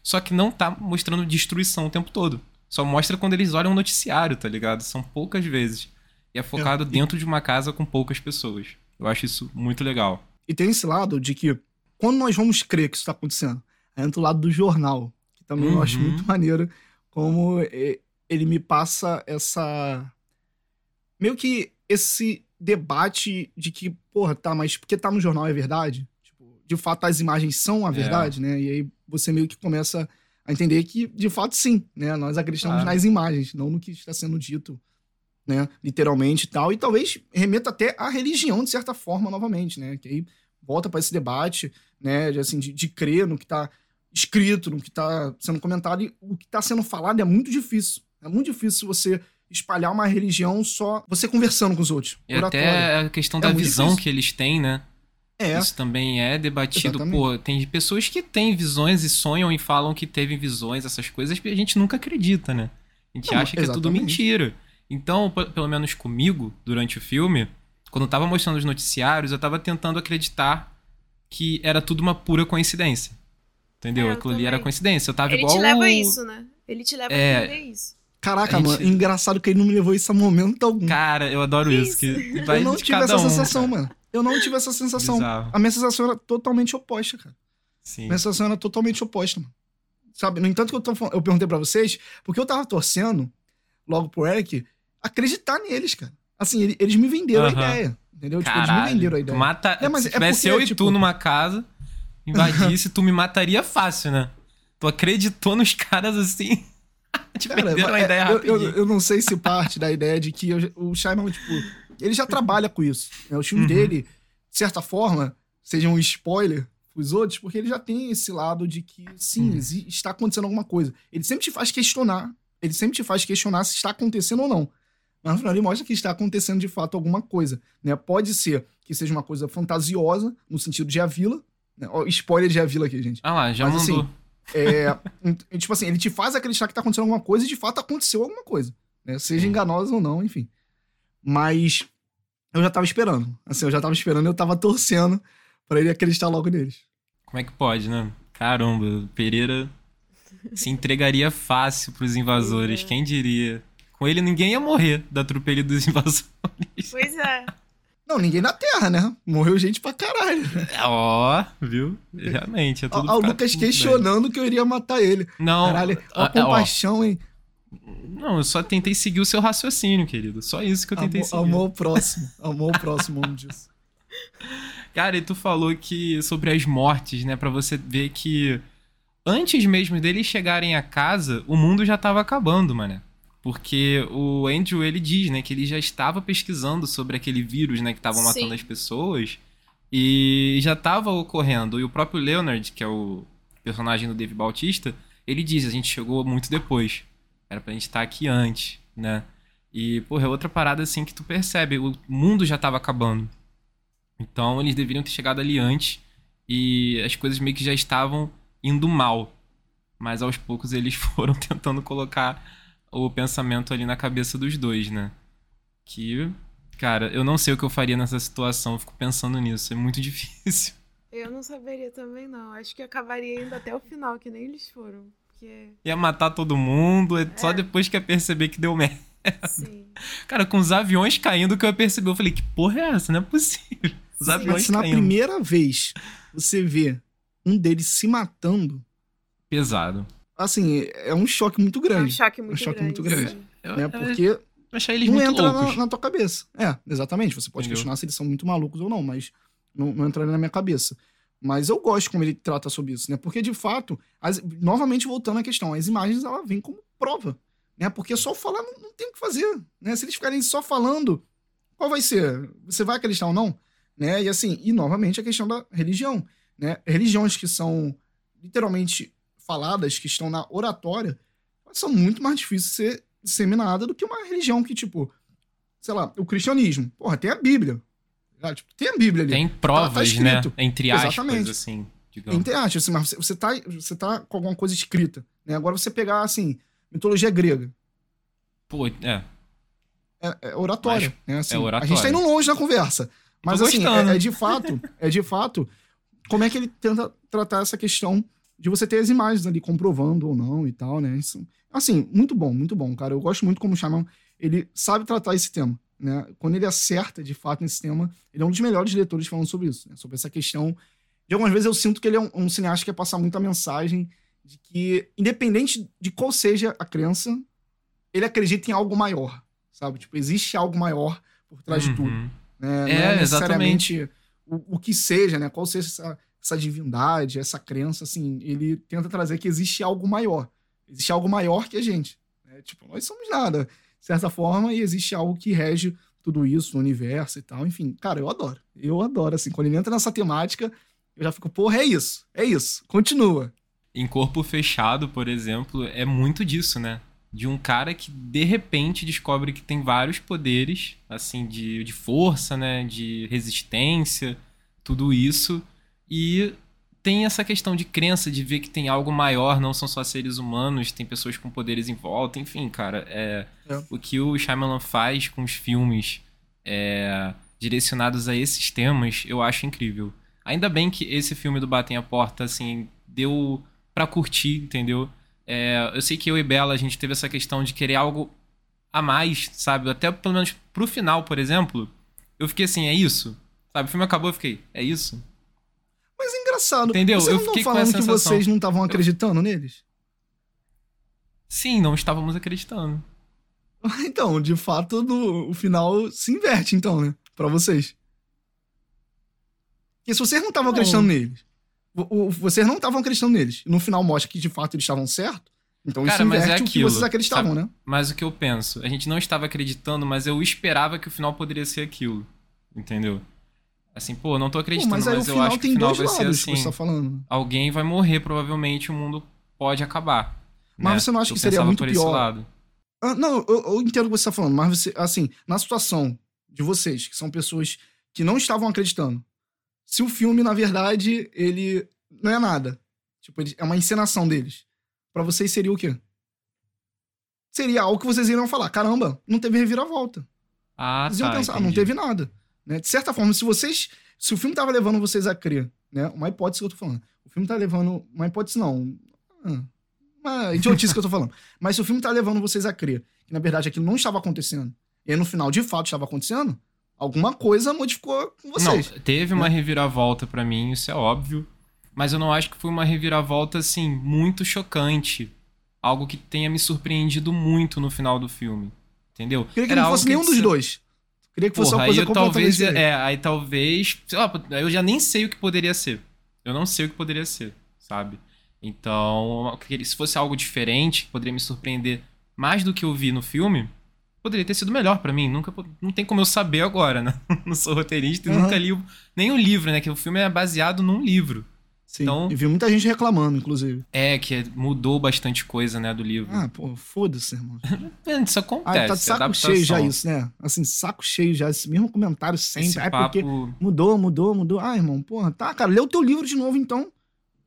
só que não tá mostrando destruição o tempo todo. Só mostra quando eles olham o noticiário, tá ligado? São poucas vezes. E é focado É. dentro de uma casa com poucas pessoas. Eu acho isso muito legal. E tem esse lado de que quando nós vamos crer que isso está acontecendo, entra o lado do jornal, que também eu acho Uhum. muito maneiro como ele me passa essa. meio que esse debate de que, porra, tá, mas porque tá no jornal é verdade? Tipo, de fato as imagens são a É. verdade, né? E aí você meio que começa a entender que, de fato, sim, né? Nós acreditamos Claro. nas imagens, não no que está sendo dito, né? Literalmente e tal. E talvez remeta até à religião, de certa forma, novamente, né? Que aí volta para esse debate, né? De, assim, de, de crer no que tá escrito, no que tá sendo comentado. E o que tá sendo falado é muito difícil. É muito difícil você espalhar uma religião só você conversando com os outros. E Oratório. até a questão É da visão difícil. que eles têm, né? É, Isso também é debatido. Exatamente. Pô, tem pessoas que têm visões e sonham e falam que teve visões, essas coisas, e a gente nunca acredita, né? A gente Não, acha que é tudo exatamente. mentira. Então, pelo menos comigo, durante o filme, quando eu tava mostrando os noticiários, eu tava tentando acreditar que era tudo uma pura coincidência. Entendeu? É, eu Aquilo ali era coincidência. Eu tava Ele igual. te leva o- a isso, né? Ele te leva É. a entender isso. Caraca, gente- mano, engraçado que ele não me levou isso a momento algum. Cara, eu adoro Que isso. isso? Que vai eu não de tive cada essa um, sensação, cara. mano. Eu não tive essa sensação. Bizarro. A minha sensação era totalmente oposta, cara. Sim. Minha sensação era totalmente oposta, mano. Sabe? No entanto, que eu, tô, falando- eu perguntei pra vocês, porque eu tava torcendo, logo pro Eric, acreditar neles, cara. Assim, ele- eles me venderam a ideia. Entendeu? Tipo, eles me Caralho, venderam a ideia. mata... É, mas Se é tivesse porque, eu e tipo- tu numa casa, invadisse, *laughs* tu me mataria fácil, né? Tu acreditou nos caras assim. *laughs* Te Cara, venderam a é, ideia eu, rapidinho. eu, eu não sei se parte da ideia de que eu- o Shyamalan, tipo, ele já trabalha com isso. Né? Os filmes Uhum. dele, de certa forma, sejam um spoiler pros outros, porque ele já tem esse lado de que, sim, Hum. exi- está acontecendo alguma coisa. Ele sempre te faz questionar, ele sempre te faz questionar se está acontecendo ou não. Mas no final ele mostra que está acontecendo de fato alguma coisa. Né? Pode ser que seja uma coisa fantasiosa, no sentido de A Vila. Né? Ó, spoiler de A Vila aqui, gente. Ah lá, já Mas, mandou. É, um- tipo assim, ele te faz acreditar que tá acontecendo alguma coisa e de fato aconteceu alguma coisa. Né? Seja Sim. enganosa ou não, enfim. Mas eu já tava esperando. Assim, eu já tava esperando eu tava torcendo pra ele acreditar logo neles. Como é que pode, né? Caramba, o Pereira se entregaria fácil pros invasores, é. quem diria? Com ele ninguém ia morrer da atropelho dos *laughs* invasores. Pois é. Não, ninguém na Terra, né? Morreu gente pra caralho. Ó, viu? Realmente, é Ó, tudo ó, o Lucas questionando que eu iria matar ele. Não, Caralho, ó, a compaixão, hein? Não, eu só tentei seguir o seu raciocínio, querido. Só isso que eu tentei Amor, seguir. amor ao próximo. Amor ao próximo, nome disso. *laughs* Cara, e tu falou que sobre as mortes, né? Pra você ver que antes mesmo deles chegarem a casa, o mundo já tava acabando, mané. Porque o Andrew, ele diz, né, que ele já estava pesquisando sobre aquele vírus, né, que estavam matando Sim. as pessoas. E já estava ocorrendo. E o próprio Leonard, que é o personagem do Dave Bautista, ele diz, a gente chegou muito depois. Era pra gente estar aqui antes, né? E, porra, é outra parada assim que tu percebe. O mundo já tava acabando. Então eles deveriam ter chegado ali antes. E as coisas meio que já estavam indo mal. Mas aos poucos eles *laughs* foram tentando colocar o pensamento ali na cabeça dos dois, né? Que, cara, eu não sei o que eu faria nessa situação. Eu fico pensando nisso. É muito *laughs* difícil. Eu não saberia também, não. Acho que acabaria indo até o final, que nem eles foram. Porque, Ia matar todo mundo. É só É. depois que ia perceber que deu merda. sim. *laughs* Cara, com os aviões caindo que eu ia perceber. Eu falei, que porra é essa? Não é possível. Os Sim. aviões Mas se na caindo. primeira vez você vê um deles se matando, Pesado. assim, é um choque muito É um grande. choque muito choque grande. muito grande. Eu, Né? eu Porque achei eles não muito entra loucos. na, na tua cabeça. É, exatamente. Você pode Entendeu? questionar se eles são muito malucos ou não, mas não, não entraria na minha cabeça. Mas eu gosto como ele trata sobre isso, né? Porque, de fato, as- novamente voltando à questão, as imagens, ela vêm como prova, né? Porque só falar não, não tem o que fazer, né? Se eles ficarem só falando, qual vai ser? Você vai acreditar ou não? Né? E assim, e novamente a questão da religião, né? Religiões que são literalmente faladas, que estão na oratória, são muito mais difíceis de ser disseminada do que uma religião que, tipo, sei lá, o cristianismo. Porra, tem a Bíblia. Tá? Tipo, tem a Bíblia ali. Tem provas, tá né? escrito. Entre aspas, Exatamente. assim, digamos. Entre aspas, assim, mas você, tá, você tá com alguma coisa escrita. Né? Agora você pegar, assim, mitologia grega. Pô, é. É, é oratório. né? Assim, é oratório. A gente tá indo longe na conversa. Mas assim, é, é de fato, é de fato como é que ele tenta tratar essa questão de você ter as imagens ali comprovando ou não e tal, né? Isso, assim, muito bom, muito bom, cara. Eu gosto muito como o Shyamalan, ele sabe tratar esse tema, né? Quando ele acerta, de fato, nesse tema, ele é um dos melhores diretores falando sobre isso, né? Sobre essa questão. De algumas vezes eu sinto que ele é um, um cineasta que quer passar muita mensagem de que, independente de qual seja a crença, ele acredita em algo maior, sabe? Tipo, existe algo maior por trás uhum. de tudo. Né? Não é, é necessariamente o, o, que seja, né? Qual seja essa, essa divindade, essa crença, assim, ele tenta trazer que existe algo maior. Existe algo maior que a gente. Né? Tipo, nós somos nada, certa forma, e existe algo que rege tudo isso, o universo e tal. Enfim, cara, eu adoro. Eu adoro, assim, quando ele entra nessa temática, eu já fico, porra, é isso, é isso, continua. Em Corpo Fechado, por exemplo, é muito disso, né? De um cara que de repente descobre que tem vários poderes, assim, de, de força, né? De resistência, tudo isso. E tem essa questão de crença, de ver que tem algo maior, não são só seres humanos, tem pessoas com poderes em volta, enfim, cara. É, é. O que o Shyamalan faz com os filmes é, direcionados a esses temas, eu acho incrível. Ainda bem que esse filme do Batem a Porta, assim, deu para curtir, entendeu? É, eu sei que eu e Bela, a gente teve essa questão de querer algo a mais, sabe? Até pelo menos pro final, por exemplo, eu fiquei assim, é isso? Sabe? O filme acabou, eu fiquei, é isso? Mas. Entendeu? Vocês eu não estão falando que vocês não estavam acreditando eu... neles? Sim, não estávamos acreditando. *laughs* Então, de fato, no, o final se inverte, então, né? Pra vocês. Porque se vocês não estavam acreditando neles, vocês não estavam acreditando neles. No final mostra que de fato eles estavam certos. Então Cara, isso inverte é aquilo, o que vocês acreditavam, sabe? né? Mas o que eu penso, a gente não estava acreditando, mas eu esperava que o final poderia ser aquilo. Entendeu? Assim, pô, não tô acreditando, pô, mas, mas eu acho que o final vai ser assim. Tá falando. Alguém vai morrer, provavelmente o mundo pode acabar. Mas né? você não acha eu que seria muito pior? Ah, não, eu, eu, entendo o que você tá falando, mas você, assim, na situação de vocês, que são pessoas que não estavam acreditando, se o filme, na verdade, ele não é nada. Tipo, é uma encenação deles. para vocês seria o quê? Seria algo que vocês iriam falar: caramba, não teve reviravolta. Ah, vocês iam tá, pensar, ah, não teve nada. Né? De certa forma, se vocês. Se o filme tava levando vocês a crer, né? Uma hipótese que eu tô falando. O filme tá levando. Uma hipótese não. Ah, uma idiotice que eu tô falando. *laughs* Mas se o filme tá levando vocês a crer que, na verdade, aquilo não estava acontecendo, e no final, de fato, estava acontecendo, alguma coisa modificou com vocês. Não, teve uma né? reviravolta para mim, isso é óbvio mas eu não acho que foi uma reviravolta assim muito chocante, algo que tenha me surpreendido muito no final do filme, entendeu? Queria que Era não fosse nenhum dos dois. Queria que fosse Porra, uma coisa aí talvez é, aí talvez, lá, eu já nem sei o que poderia ser. Eu não sei o que poderia ser, sabe? Então, se fosse algo diferente, que poderia me surpreender mais do que eu vi no filme, poderia ter sido melhor para mim. Nunca, não tem como eu saber agora, né? *laughs* não sou roteirista e uhum. nunca li nem o livro, né? Que o filme é baseado num livro. Sim, então, e vi muita gente reclamando, inclusive. É, que mudou bastante coisa, né, do livro. Ah, pô, foda-se, irmão. *laughs* isso acontece. Ah, tá de saco adaptação. cheio já isso, né? Assim, saco cheio já, esse mesmo comentário sempre. Esse é papo... porque mudou, mudou, mudou. Ah, irmão, porra, tá, cara, lê o teu livro de novo, então.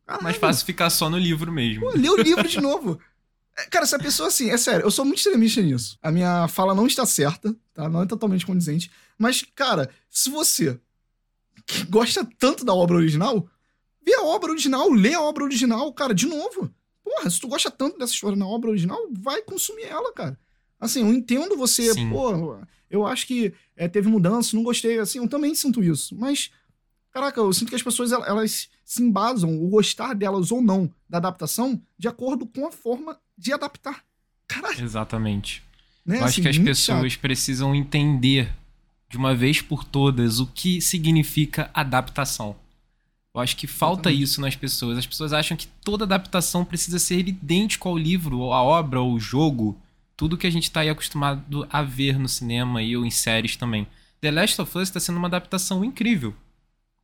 Caralho. Mais fácil ficar só no livro mesmo. Pô, lê o livro de novo. *laughs* É, cara, essa pessoa, assim, é sério, eu sou muito extremista nisso. A minha fala não está certa, tá? Não é totalmente condizente. Mas, cara, se você gosta tanto da obra original, Vê a obra original, lê a obra original, cara, de novo. Porra, se tu gosta tanto dessa história na obra original, vai consumir ela, cara. Assim, eu entendo você, Sim. pô, eu acho que é, teve mudança, não gostei, assim, eu também sinto isso. Mas, caraca, eu sinto que as pessoas, elas se embasam, o gostar delas ou não da adaptação, de acordo com a forma de adaptar. Caralho. Exatamente. Né? Eu acho assim, que as pessoas chato. precisam entender de uma vez por todas o que significa adaptação. Eu acho que falta Exatamente. isso nas pessoas. As pessoas acham que toda adaptação precisa ser idêntico ao livro, ou à obra, ou ao jogo. Tudo que a gente está aí acostumado a ver no cinema e ou em séries também. The Last of Us está sendo uma adaptação incrível.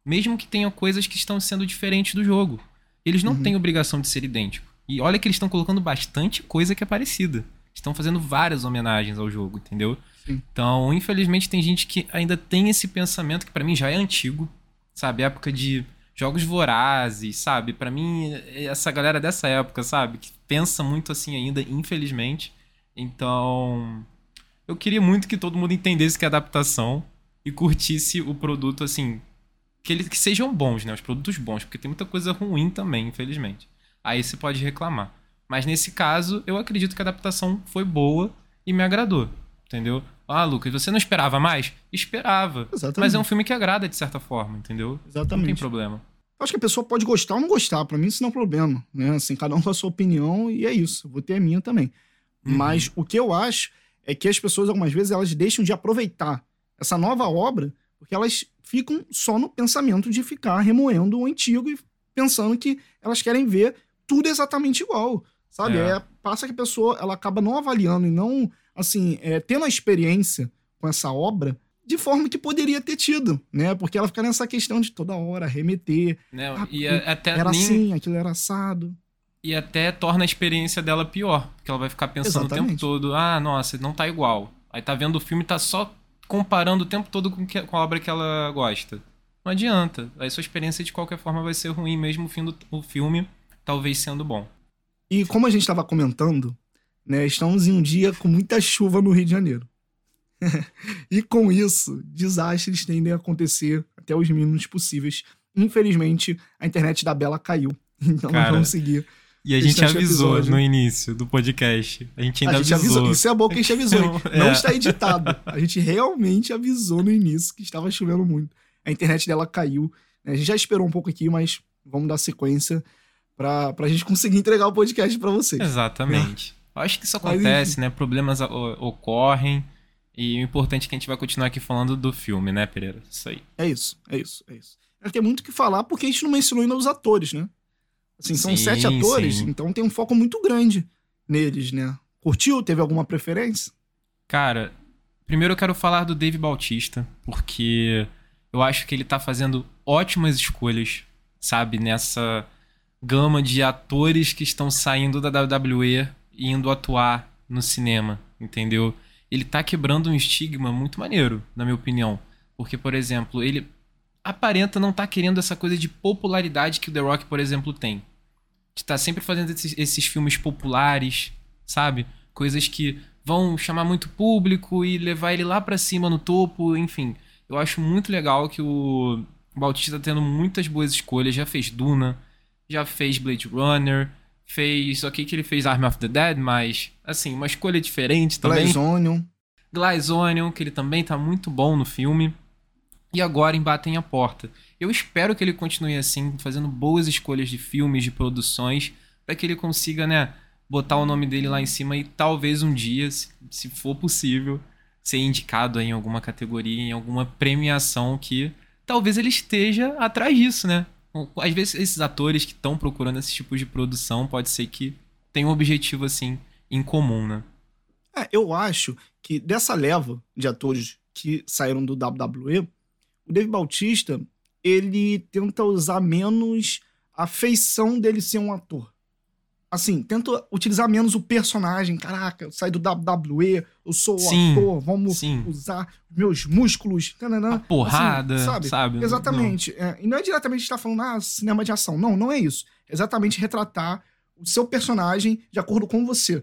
Mesmo que tenha coisas que estão sendo diferentes do jogo. Eles não uhum. têm obrigação de ser idêntico. E olha que eles estão colocando bastante coisa que é parecida. Estão fazendo várias homenagens ao jogo, entendeu? Sim. Então, infelizmente, tem gente que ainda tem esse pensamento que para mim já é antigo. Sabe? Época de jogos vorazes, sabe? Para mim, essa galera dessa época, sabe? Que pensa muito assim ainda, infelizmente. Então, eu queria muito que todo mundo entendesse que é adaptação e curtisse o produto assim, que eles que sejam bons, né? Os produtos bons, porque tem muita coisa ruim também, infelizmente. Aí você pode reclamar. Mas nesse caso, eu acredito que a adaptação foi boa e me agradou, entendeu? Ah, Lucas, você não esperava mais? Esperava. Exatamente. Mas é um filme que agrada de certa forma, entendeu? Exatamente. Não tem problema. Eu acho que a pessoa pode gostar ou não gostar. Pra mim, isso não é um problema. Né? Assim, cada um com a sua opinião e é isso. Eu vou ter a minha também. Uhum. Mas o que eu acho é que as pessoas, algumas vezes, elas deixam de aproveitar essa nova obra porque elas ficam só no pensamento de ficar remoendo o antigo e pensando que elas querem ver tudo exatamente igual. Sabe? É. É, passa que a pessoa ela acaba não avaliando e não, assim, é, tendo a experiência com essa obra de forma que poderia ter tido, né? Porque ela fica nessa questão de toda hora remeter. Né? Ah, e a- até Era nem- assim, aquilo era assado. E até torna a experiência dela pior. Porque ela vai ficar pensando o tempo Exatamente. todo, ah, nossa, não tá igual. Aí tá vendo o filme e tá só comparando o tempo todo com, que- com a obra que ela gosta. Não adianta. Aí sua experiência de qualquer forma vai ser ruim, mesmo o fim do o filme talvez sendo bom. E como a gente estava comentando, né, estamos em um dia com muita chuva no Rio de Janeiro. *laughs* e com isso, desastres tendem a acontecer até os mínimos possíveis. Infelizmente, a internet da Bela caiu. *laughs* Então Cara, nós vamos seguir. E a gente é avisou episódio. no início do podcast. A gente ainda a gente avisou. avisou. Isso é bom que a gente avisou. *laughs* É. Não está editado. A gente realmente avisou no início que estava chovendo muito. A internet dela caiu. né? A gente já esperou um pouco aqui, mas vamos dar sequência para a gente conseguir entregar o podcast para vocês. Exatamente. Eu acho que isso Mas, acontece, né? Problemas ocorrem. E o importante é que a gente vai continuar aqui falando do filme, né, Pereira? Isso aí. É isso, é isso, é isso. É, Tem muito o que falar porque a gente não mencionou ainda os atores, né? Assim, são Sim, sete atores, sim. então tem um foco muito grande neles, né? Curtiu? Teve alguma preferência? Cara, primeiro eu quero falar do Dave Bautista, porque eu acho que ele tá fazendo ótimas escolhas, sabe? Nessa gama de atores que estão saindo da WWE e indo atuar no cinema, entendeu? Ele tá quebrando um estigma muito maneiro, na minha opinião. Porque, por exemplo, ele aparenta não tá querendo essa coisa de popularidade que o The Rock, por exemplo, tem. De tá sempre fazendo esses, esses filmes populares, sabe? Coisas que vão chamar muito público e levar ele lá pra cima no topo, enfim. Eu acho muito legal que o Bautista tá tendo muitas boas escolhas. Já fez Duna, já fez Blade Runner, fez. Ok, que ele fez Army of the Dead, mas, assim, uma escolha diferente também. Glass Onion. Glass Onion, que ele também tá muito bom no filme. E agora embatem a porta. Eu espero que ele continue assim, fazendo boas escolhas de filmes, de produções, para que ele consiga, né, botar o nome dele lá em cima e talvez um dia, se, se for possível, ser indicado aí em alguma categoria, em alguma premiação que talvez ele esteja atrás disso, né? Às vezes esses atores que estão procurando esse tipo de produção, pode ser que tenham um objetivo assim em comum, né? É, eu acho que dessa leva de atores que saíram do WWE, o Dave Bautista, ele tenta usar menos a feição dele ser um ator. Assim, tenta utilizar menos o personagem. Caraca, eu saí do WWE, eu sou o Sim, ator, vamos sim. usar meus músculos. Tananã. A porrada, Assim, sabe? sabe? Exatamente. É, e não é diretamente estar falando, ah, cinema de ação. Não, não é isso. É exatamente retratar o seu personagem de acordo com você.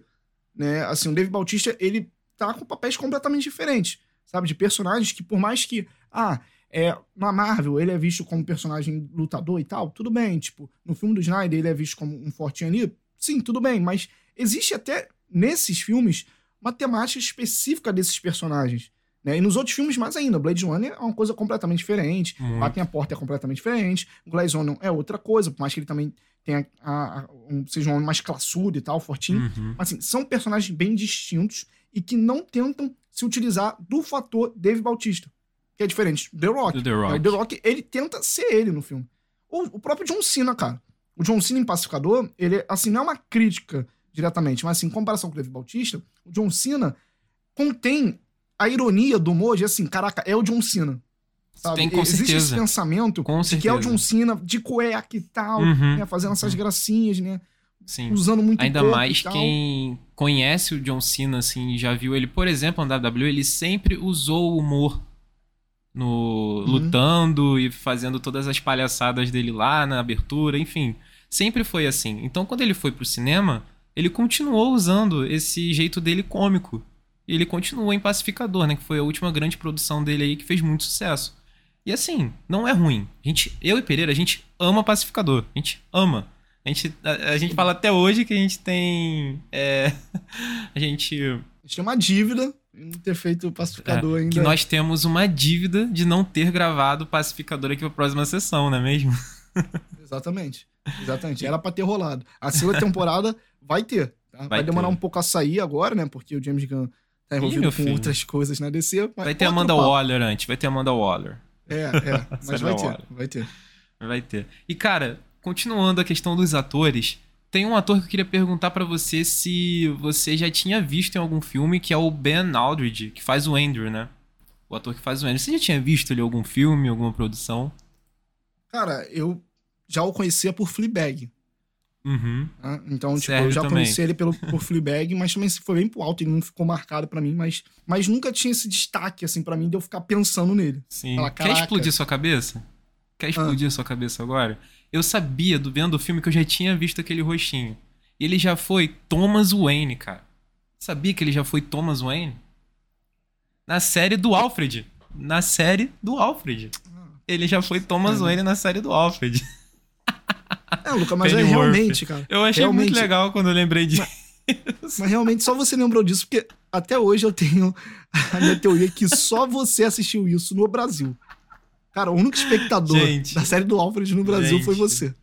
Né? Assim, o Dave Bautista, ele tá com papéis completamente diferentes, sabe? De personagens que, por mais que, ah, é, na Marvel ele é visto como personagem lutador e tal, tudo bem. Tipo, no filme do Snyder ele é visto como um fortinho ali, sim, tudo bem. Mas existe até nesses filmes uma temática específica desses personagens. Né? E nos outros filmes, mais ainda. Blade Runner é uma coisa completamente diferente. Muito. Batem a Porta é completamente diferente. Onion é outra coisa, por mais que ele também tenha a- a- um- seja um homem mais classudo e tal, fortinho. Uhum. Mas, assim, são personagens bem distintos e que não tentam se utilizar do fator Dave Bautista, que é diferente do The Rock. The Rock. O The Rock, ele tenta ser ele no filme. O, o próprio John Cena, cara. O John Cena em Pacificador, ele, assim, não é uma crítica diretamente, mas, assim, em comparação com o Dave Bautista, o John Cena contém a ironia do humor de, assim, caraca, é o John Cena. Sabe? Tem, com Existe esse certeza. pensamento Com de que é o. John Cena de cueca e tal, Uhum. né, fazendo essas gracinhas, né? Sim. Usando muito Ainda mais quem conhece o John Cena, assim, já viu ele, por exemplo, na WWE, ele sempre usou o humor no Uhum. lutando e fazendo todas as palhaçadas dele lá na abertura, enfim. Sempre foi assim. Então, quando ele foi pro cinema, ele continuou usando esse jeito dele cômico. E ele continuou em Pacificador, né? Que foi a última grande produção dele aí que fez muito sucesso. E assim, não é ruim. A gente, eu e Pereira, a gente ama Pacificador. A gente ama. A gente, a, a gente fala até hoje que a gente tem. É, *laughs* a gente. A gente tem uma dívida não ter feito o pacificador é, ainda. Que nós temos uma dívida de não ter gravado o pacificador aqui pra próxima sessão, não é mesmo? *laughs* Exatamente. Exatamente. Era pra ter rolado. A segunda *laughs* temporada vai ter. Tá? Vai, vai, demorar ter. um pouco a sair agora, né? Porque o James Gunn tá envolvido Ih, com filho. outras coisas na DC. vai ter Amanda Waller antes, vai ter Amanda Waller. É, é. *laughs* Mas vai ter, vai ter. Vai ter. E, cara, continuando a questão dos atores, tem um ator que eu queria perguntar para você se você já tinha visto em algum filme, que é o Ben Aldridge, que faz o Andrew, né? O ator que faz o Andrew. Você já tinha visto ele em algum filme, alguma produção? Cara, eu já o conhecia por Fleabag. Uhum. Tá? Então, tipo, eu já também. conheci ele pelo, por Fleabag, mas também foi bem pro alto e não ficou marcado para mim, mas, mas nunca tinha esse destaque, assim, para mim, de eu ficar pensando nele. Sim. Falar, Quer explodir sua cabeça? Quer explodir ah. sua cabeça agora? Eu sabia, do vendo o filme, que eu já tinha visto aquele rostinho. E ele já foi Thomas Wayne, cara. Sabia que ele já foi Thomas Wayne? Na série do Alfred. Na série do Alfred. Ele já foi Thomas Wayne na série do Alfred. É, Luca, mas é realmente, cara. Eu achei realmente, muito legal quando eu lembrei disso. Mas, mas, realmente só você lembrou disso, porque até hoje eu tenho a minha teoria que só você assistiu isso no Brasil. Cara, o único espectador gente, da série do Alfred no Brasil gente, foi você.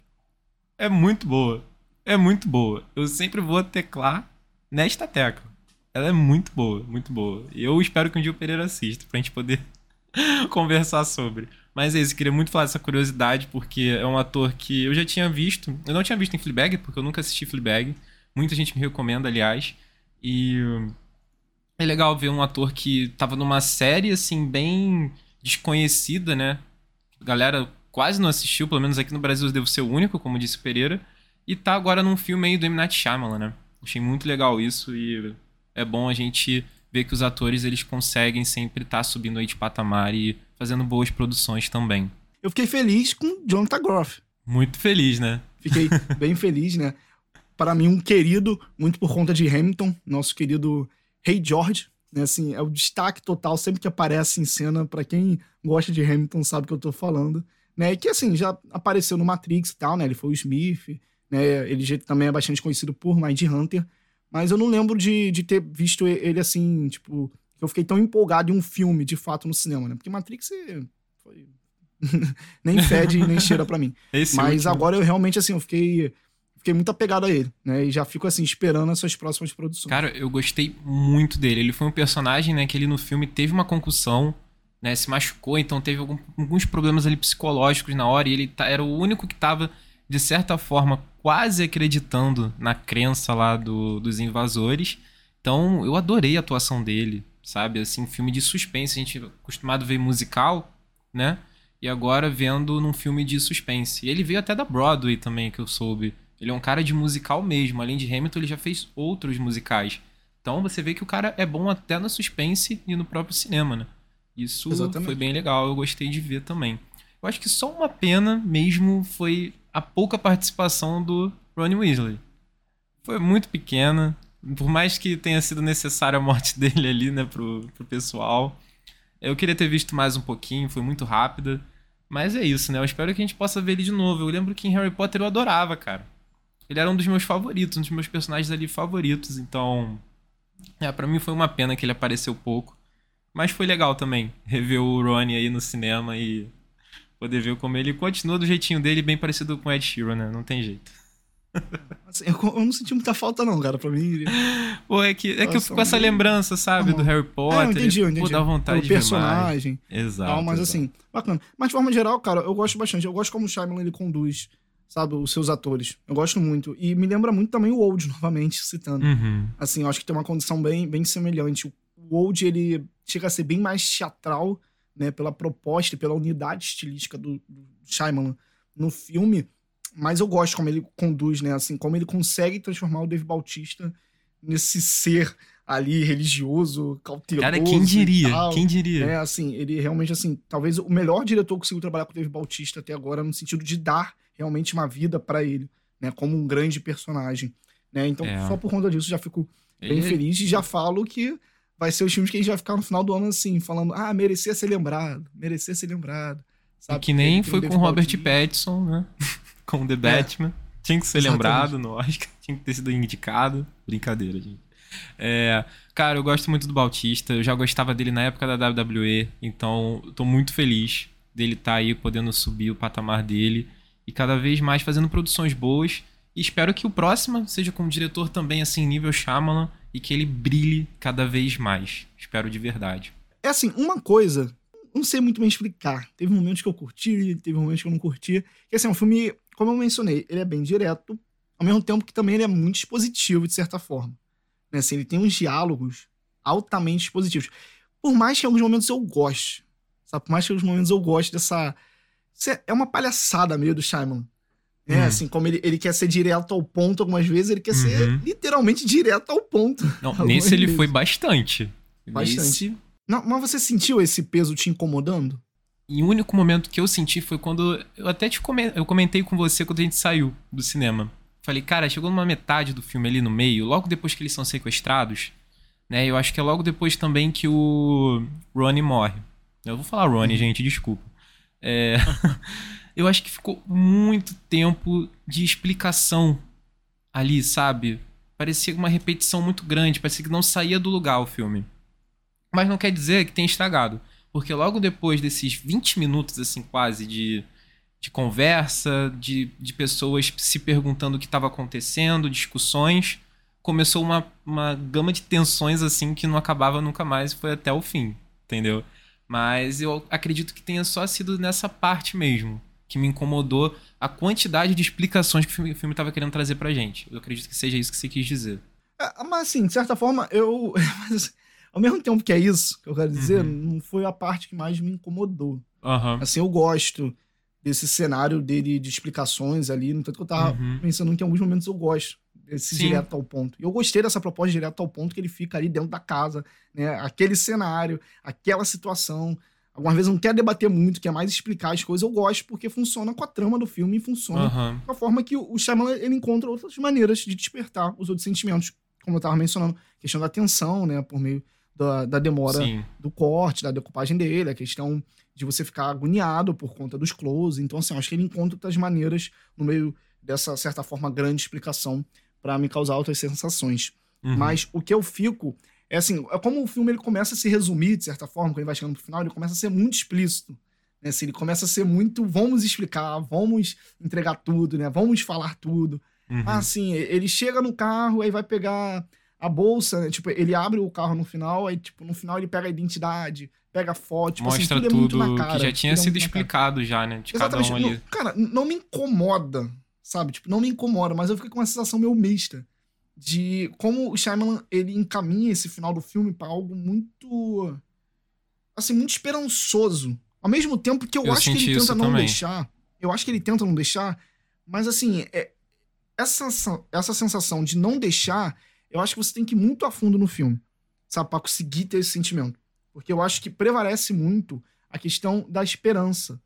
É muito boa. É muito boa. Eu sempre vou teclar nesta tecla. Ela é muito boa, muito boa. E eu espero que um dia o Pereira assista pra gente poder *laughs* conversar sobre. Mas é isso, queria muito falar dessa curiosidade, porque é um ator que eu já tinha visto. Eu não tinha visto em Fleabag, porque eu nunca assisti Fleabag. Muita gente me recomenda, aliás. E é legal ver um ator que tava numa série, assim, bem desconhecida, né? A galera quase não assistiu, pelo menos aqui no Brasil eu devo ser o único, como disse o Pereira. E tá agora num filme aí do M. Night Shyamalan, né? Achei muito legal isso e é bom a gente ver que os atores eles conseguem sempre estar tá subindo aí de patamar e fazendo boas produções também. Eu fiquei feliz com Jonathan Groff. Muito feliz, né? Fiquei *laughs* bem feliz, né? Para mim, um querido, muito por conta de Hamilton, nosso querido Rei hey George, né, assim, é o destaque total sempre que aparece em cena, para quem gosta de Hamilton sabe o que eu tô falando, né? E que assim, já apareceu no Matrix e tal, né? Ele foi o Smith, né? Ele também é bastante conhecido por Mind Hunter, mas eu não lembro de, de ter visto ele assim, tipo, eu fiquei tão empolgado em um filme, de fato, no cinema, né? Porque Matrix foi *laughs* nem fede nem cheira para mim. Esse mas último. agora eu realmente assim, eu fiquei fiquei muito apegado a ele, né? E já fico assim, esperando as suas próximas produções. Cara, eu gostei muito dele. Ele foi um personagem, né, que ele no filme teve uma concussão, né? Se machucou, então teve algum, alguns problemas ali psicológicos na hora, e ele tá, era o único que tava, de certa forma, quase acreditando na crença lá do, dos invasores. Então, eu adorei a atuação dele, sabe? Assim, filme de suspense. A gente é acostumado a ver musical, né? E agora vendo num filme de suspense. E ele veio até da Broadway também, que eu soube. Ele é um cara de musical mesmo. Além de Hamilton, ele já fez outros musicais. Então você vê que o cara é bom até no suspense e no próprio cinema, né? Isso Exatamente. foi bem legal, eu gostei de ver também. Eu acho que só uma pena mesmo foi a pouca participação do Ronnie Weasley. Foi muito pequena, por mais que tenha sido necessária a morte *laughs* dele ali, né, pro, pro pessoal. Eu queria ter visto mais um pouquinho, foi muito rápida. Mas é isso, né? Eu espero que a gente possa ver ele de novo. Eu lembro que em Harry Potter eu adorava, cara ele era um dos meus favoritos, um dos meus personagens ali favoritos. Então, é, para mim foi uma pena que ele apareceu pouco. Mas foi legal também rever o Ronnie aí no cinema e poder ver como ele continua do jeitinho dele, bem parecido com o Ed Sheeran, né? Não tem jeito. *laughs* Assim, eu, eu, não senti muita falta, não, cara, pra mim. *laughs* Pô, é que, é que eu fico com essa lembrança, sabe, do Harry Potter. É, eu entendi, eu entendi. Pô, dá vontade o de personagem. Exato. Tal, mas exato. assim, bacana. Mas de forma geral, cara, eu gosto bastante. Eu gosto como o Shyamalan ele conduz sabe, os seus atores. Eu gosto muito. E me lembra muito também o Old, *laughs* novamente, citando. Uhum. Assim, eu acho que tem uma condição bem, bem semelhante. O Old, ele chega a ser bem mais teatral, né, pela proposta e pela unidade estilística do, do Shyamalan no filme, mas eu gosto como ele conduz, né, assim, como ele consegue transformar o Dave Bautista nesse ser ali religioso, cauteloso. Cara, quem diria? Quem diria? É, assim, ele realmente assim, talvez o melhor diretor que conseguiu trabalhar com o Dave Bautista até agora no sentido de dar realmente uma vida para ele, né? Como um grande personagem, né? Então, é. só por conta disso, já fico bem ele... feliz e já falo que vai ser os filmes que a gente vai ficar no final do ano assim, falando, ah, merecia ser lembrado, merecia ser lembrado. Sabe? Que nem foi com Robert Bautista. Pattinson, né? *laughs* com The Batman. Tinha que ser Exatamente. lembrado no Oscar, *laughs* tinha que ter sido indicado. Brincadeira, gente. É, cara, eu gosto muito do Bautista, eu já gostava dele na época da WWE, então tô muito feliz dele estar aí podendo subir o patamar dele e cada vez mais fazendo produções boas. E espero que o próximo seja com um diretor também assim, nível Shyamalan, e que ele brilhe cada vez mais. Espero de verdade. É assim, uma coisa, não sei muito bem explicar. Teve momentos que eu curti, teve momentos que eu não curti. Que assim, é um filme, como eu mencionei, ele é bem direto, ao mesmo tempo que também ele é muito expositivo, de certa forma. Né? Assim, ele tem uns diálogos altamente expositivos. Por mais que em alguns momentos eu goste, sabe? Por mais que em alguns momentos eu goste dessa... É- É uma palhaçada meio do Shyamalan. É, Uhum. assim, como ele, ele quer ser direto ao ponto algumas vezes, ele quer ser Uhum. literalmente direto ao ponto. Não, *laughs* nesse ele vezes. foi bastante. Bastante. Nesse, Não, mas você sentiu esse peso te incomodando? E o único momento que eu senti foi quando eu até te comen- eu comentei com você quando a gente saiu do cinema. Falei, cara, chegou numa metade do filme ali no meio, logo depois que eles são sequestrados, né? Eu acho que é logo depois também que o Ronnie morre. Eu vou falar Ronnie, gente, desculpa. É, *laughs* eu acho que ficou muito tempo de explicação ali, sabe? Parecia uma repetição muito grande, parecia que não saía do lugar o filme. Mas não quer dizer que tenha estragado. Porque logo depois desses 20 minutos, assim, quase, de, de conversa, de, de pessoas se perguntando o que estava acontecendo, discussões, começou uma, uma gama de tensões, assim, que não acabava nunca mais e foi até o fim, entendeu? Mas eu acredito que tenha só sido nessa parte mesmo que me incomodou a quantidade de explicações que o filme, o filme tava querendo trazer pra gente. Eu acredito que seja isso que você quis dizer. É, mas assim, de certa forma, eu. *laughs* mas, ao mesmo tempo que é isso que eu quero dizer, Uhum. não foi a parte que mais me incomodou. Aham. Assim, eu gosto desse cenário dele de explicações ali, no tanto que eu tava Uhum. pensando que em alguns momentos eu gosto desse Sim. direto ao ponto. E eu gostei dessa proposta de direto ao ponto que ele fica ali dentro da casa, né? Aquele cenário, aquela situação. Algumas vezes não quer debater muito, quer mais explicar as coisas. Eu gosto porque funciona com a trama do filme e funciona Aham. com a forma que o Shyamalan ele encontra outras maneiras de despertar os outros sentimentos, como eu tava mencionando, questão da tensão, né, por meio da, da demora Sim. do corte, da decupagem dele, a questão de você ficar agoniado por conta dos close. Então, assim, acho que ele encontra outras maneiras no meio dessa certa forma grande explicação pra me causar outras sensações. Uhum. Mas o que eu fico é assim, é como o filme ele começa a se resumir, de certa forma, quando ele vai chegando pro final, ele começa a ser muito explícito. Né? Assim, ele começa a ser muito, vamos explicar, vamos entregar tudo, né? Vamos falar tudo. Uhum. Ah, sim, ele chega no carro, aí vai pegar a bolsa, né? Tipo, ele abre o carro no final, aí, tipo, no final ele pega a identidade, pega a foto, tipo, Mostra assim, tudo, é muito tudo na cara. que já tinha é sido explicado já, né? De cada Exatamente. um ali. Não, cara, não me incomoda, sabe? Tipo, não me incomoda, mas eu fico com uma sensação meio mista de como o Shyamalan, ele encaminha esse final do filme pra algo muito assim, muito esperançoso. Ao mesmo tempo que eu, Eu acho que ele tenta não também. deixar, eu acho que ele tenta não deixar, mas assim, é, essa essa sensação de não deixar, eu acho que você tem que ir muito a fundo no filme, sabe, Pra conseguir ter esse sentimento. Porque eu acho que prevalece muito a questão da esperança.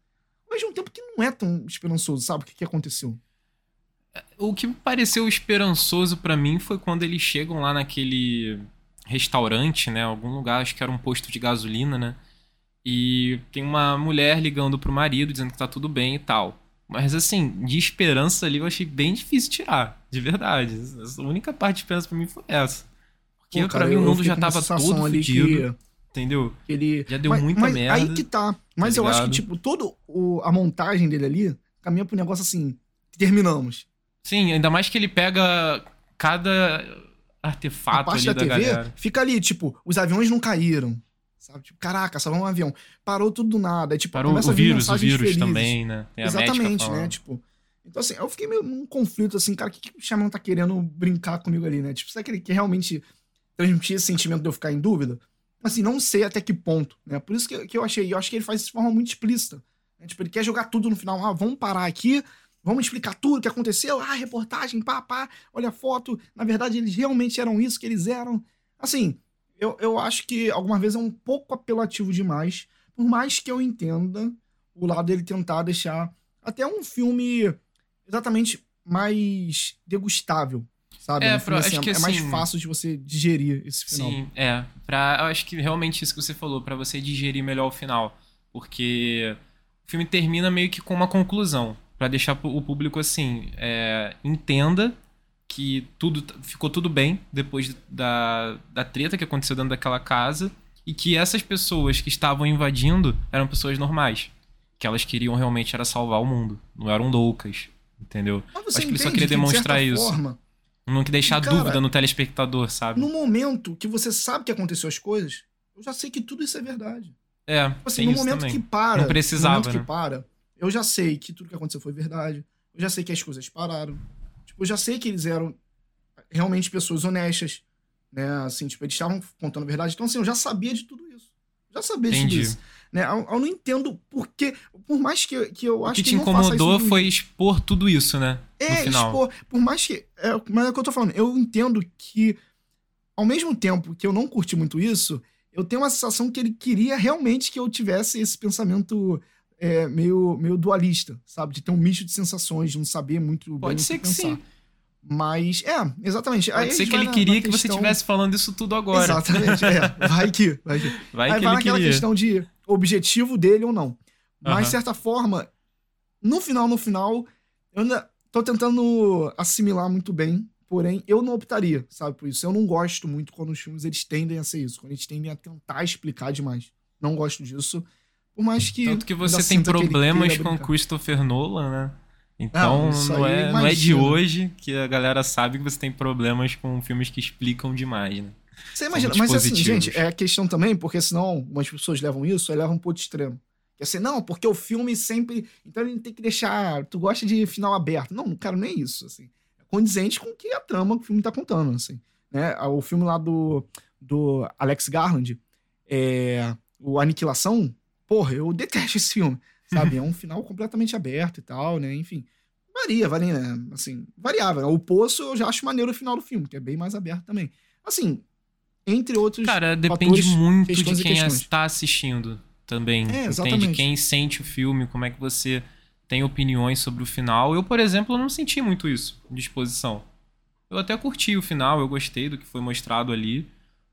Ao mesmo tempo que não é tão esperançoso, sabe? O que, que aconteceu? O que pareceu esperançoso pra mim foi quando eles chegam lá naquele restaurante, né? Algum lugar, acho que era um posto de gasolina, né? E tem uma mulher ligando pro marido dizendo que tá tudo bem e tal. Mas assim, de esperança ali eu achei bem difícil tirar, de verdade. A única parte de esperança pra mim foi essa. Porque Pô, pra cara, mim o mundo já tava todo ali fudido, entendeu? que ele Já deu mas, muita mas merda. Aí que tá. Mas tá eu acho que, tipo, todo o, a montagem dele ali caminha pro negócio assim. Terminamos. Sim, ainda mais que ele pega cada A artefato parte ali da da, TV galera. fica ali, tipo, os aviões não caíram. Sabe? Tipo, caraca, salvou um avião. Parou tudo do nada. Aí, tipo, Parou começa o vírus, o vírus felizes. também, né? Tem Exatamente, né? Tipo. Então, assim, eu fiquei meio num conflito, assim, cara, o que, que o Shyamalan tá querendo brincar comigo ali, né? Tipo, será que ele quer realmente transmitir esse sentimento de eu ficar em dúvida? Assim, não sei até que ponto, né? Por isso que, que eu achei, eu acho que ele faz isso de forma muito explícita. né? Tipo, ele quer jogar tudo no final, ah, vamos parar aqui, vamos explicar tudo o que aconteceu, ah, reportagem, pá, pá, olha a foto, na verdade eles realmente eram isso que eles eram. Assim, eu, eu acho que algumas vezes é um pouco apelativo demais, por mais que eu entenda o lado dele tentar deixar até um filme exatamente mais degustável, sabe? É, Um pra- acho que é mais assim- fácil de você digerir esse final. Sim, é. Pra, eu acho que realmente isso que você falou, pra você digerir melhor o final. Porque o filme termina meio que com uma conclusão. Pra deixar o público assim, é, entenda que tudo ficou tudo bem depois da, da treta que aconteceu dentro daquela casa e que essas pessoas que estavam invadindo eram pessoas normais. Que elas queriam realmente era salvar o mundo. Não eram loucas. Entendeu? Mas Acho que ele só queria demonstrar de isso. Forma, não que deixar Cara, dúvida no telespectador, sabe? no momento que você sabe que aconteceu as coisas, eu já sei que tudo isso é verdade. É, Tipo assim, no momento também. que para, Não precisava, no momento né? que para, eu já sei que tudo que aconteceu foi verdade. Eu já sei que as coisas pararam. Tipo, eu já sei que eles eram realmente pessoas honestas, né? Assim, tipo, eles estavam contando a verdade. Então, assim, eu já sabia de tudo isso. Já sabia de tudo isso. Né? Eu, eu não entendo por quê. Por mais que, que eu O acho que que te ele não faça incomodou foi expor tudo isso, né? é, expor. Por mais que. É, mas é o que eu tô falando. Eu entendo que, ao mesmo tempo que eu não curti muito isso, eu tenho uma sensação que ele queria realmente que eu tivesse esse pensamento é, meio, meio dualista, sabe? De ter um misto de sensações, de não saber muito bem Pode ser que pensar. sim. Mas, é, exatamente. Aí Pode a ser que ele na- queria na que você questão- estivesse falando isso tudo agora. Exatamente, é. *laughs* Vai que. Vai que. Vai Aí que vai naquela queria. questão de objetivo dele ou não. Mas, de certa forma, no final, no final, eu ainda tô tentando assimilar muito bem, porém, eu não optaria, sabe, por isso. Eu não gosto muito quando os filmes eles tendem a ser isso, quando eles tendem a tentar explicar demais. Não gosto disso. Por mais que. Tanto que você tem problemas com. Christopher Nolan, né? Então Não, isso não, é, não é de hoje que a galera sabe que você tem problemas com filmes que explicam demais, né? Você imagina, mas assim, gente, é questão também, porque senão algumas pessoas levam isso, aí levam pro outro extremo. É assim, não, porque o filme sempre. Então ele tem que deixar. Tu gosta de final aberto. Não, cara, não é isso, assim. É condizente com o que a trama que o filme tá contando, assim. Né? O filme lá do, do Alex Garland, é, o Aniquilação, porra, eu detesto esse filme, sabe? *laughs* é um final completamente aberto e tal, né? Enfim. Varia, varia, né? Assim, variável. né? O Poço eu já acho maneiro o final do filme, que é bem mais aberto também. Assim, entre outros. Cara, depende fatores, muito de quem está assistindo também. É, entende? exatamente. Quem sente o filme, como é que você tem opiniões sobre o final. Eu, por exemplo, não senti muito isso de exposição. Eu até curti o final, eu gostei do que foi mostrado ali.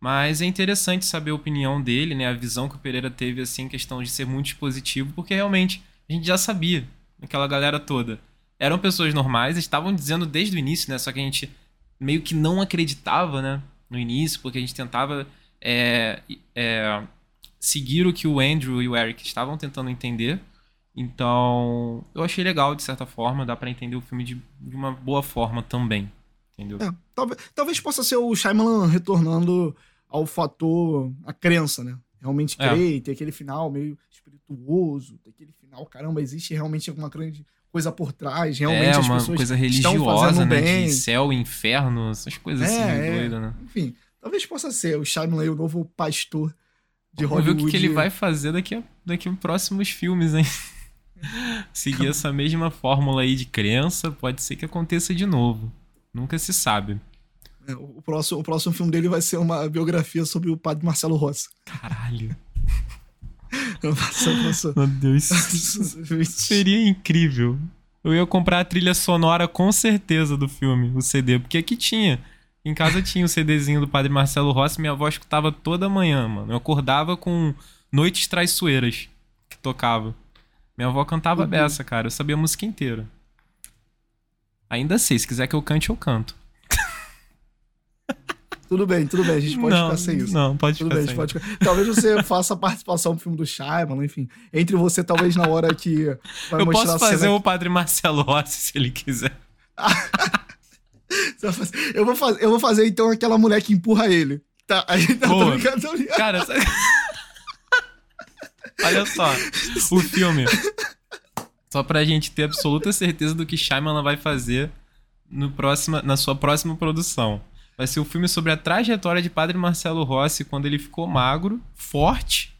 Mas é interessante saber a opinião dele, né? A visão que o Pereira teve, assim, em questão de ser muito expositivo, porque realmente a gente já sabia, aquela galera toda. Eram pessoas normais, estavam dizendo desde o início, né? Só que a gente meio que não acreditava, né? No início, porque a gente tentava é, é, seguir o que o Andrew e o Eric estavam tentando entender. Então, eu achei legal, de certa forma, dá pra entender o filme de, de uma boa forma também. Entendeu? É, talvez, talvez possa ser o Shyamalan retornando ao fator, a crença, né? Realmente É. crer, ter aquele final meio espirituoso, ter aquele final, caramba, existe realmente alguma grande coisa por trás, realmente é as uma pessoas coisa estão religiosa, fazendo né? bem. De céu, inferno, essas coisas assim, É, meio é. doidas, né? Enfim, talvez possa ser o Shyamalan, o novo pastor de Vamos ver Hollywood. o que, que ele vai fazer daqui a, daqui a próximos filmes, hein? *laughs* Seguir *laughs* essa mesma fórmula aí de crença, pode ser que aconteça de novo. Nunca se sabe. É, O próximo, o próximo filme dele vai ser uma biografia sobre o padre Marcelo Rossi. Caralho. *laughs* Nossa, nossa. Meu Deus. *laughs* Seria incrível. Eu ia comprar a trilha sonora com certeza do filme, o CD, porque aqui tinha. Em casa tinha o CDzinho do Padre Marcelo Rossi, minha avó escutava toda manhã, mano. Eu acordava com Noites Traiçoeiras, que tocava. Minha avó cantava Uhum. dessa, cara. Eu sabia a música inteira. Ainda sei, se quiser que eu cante, eu canto. Tudo bem, tudo bem, a gente pode não, ficar sem isso. Não, pode Tudo ficar bem, sem. pode. Talvez você *laughs* faça a participação no filme do Shyamalan, enfim. Entre você, talvez, na hora que vai Eu mostrar posso fazer o Padre Marcelo Rossi se ele quiser. *laughs* Eu vou, fazer, eu vou fazer, então, aquela mulher que empurra ele. Tá, aí tá Boa. tô brincando, tô brincando. Cara, sabe- olha só, o filme. Só pra gente ter absoluta certeza do que Shyamalan vai fazer no próxima, na sua próxima produção. Vai ser o filme sobre a trajetória de Padre Marcelo Rossi quando ele ficou magro, forte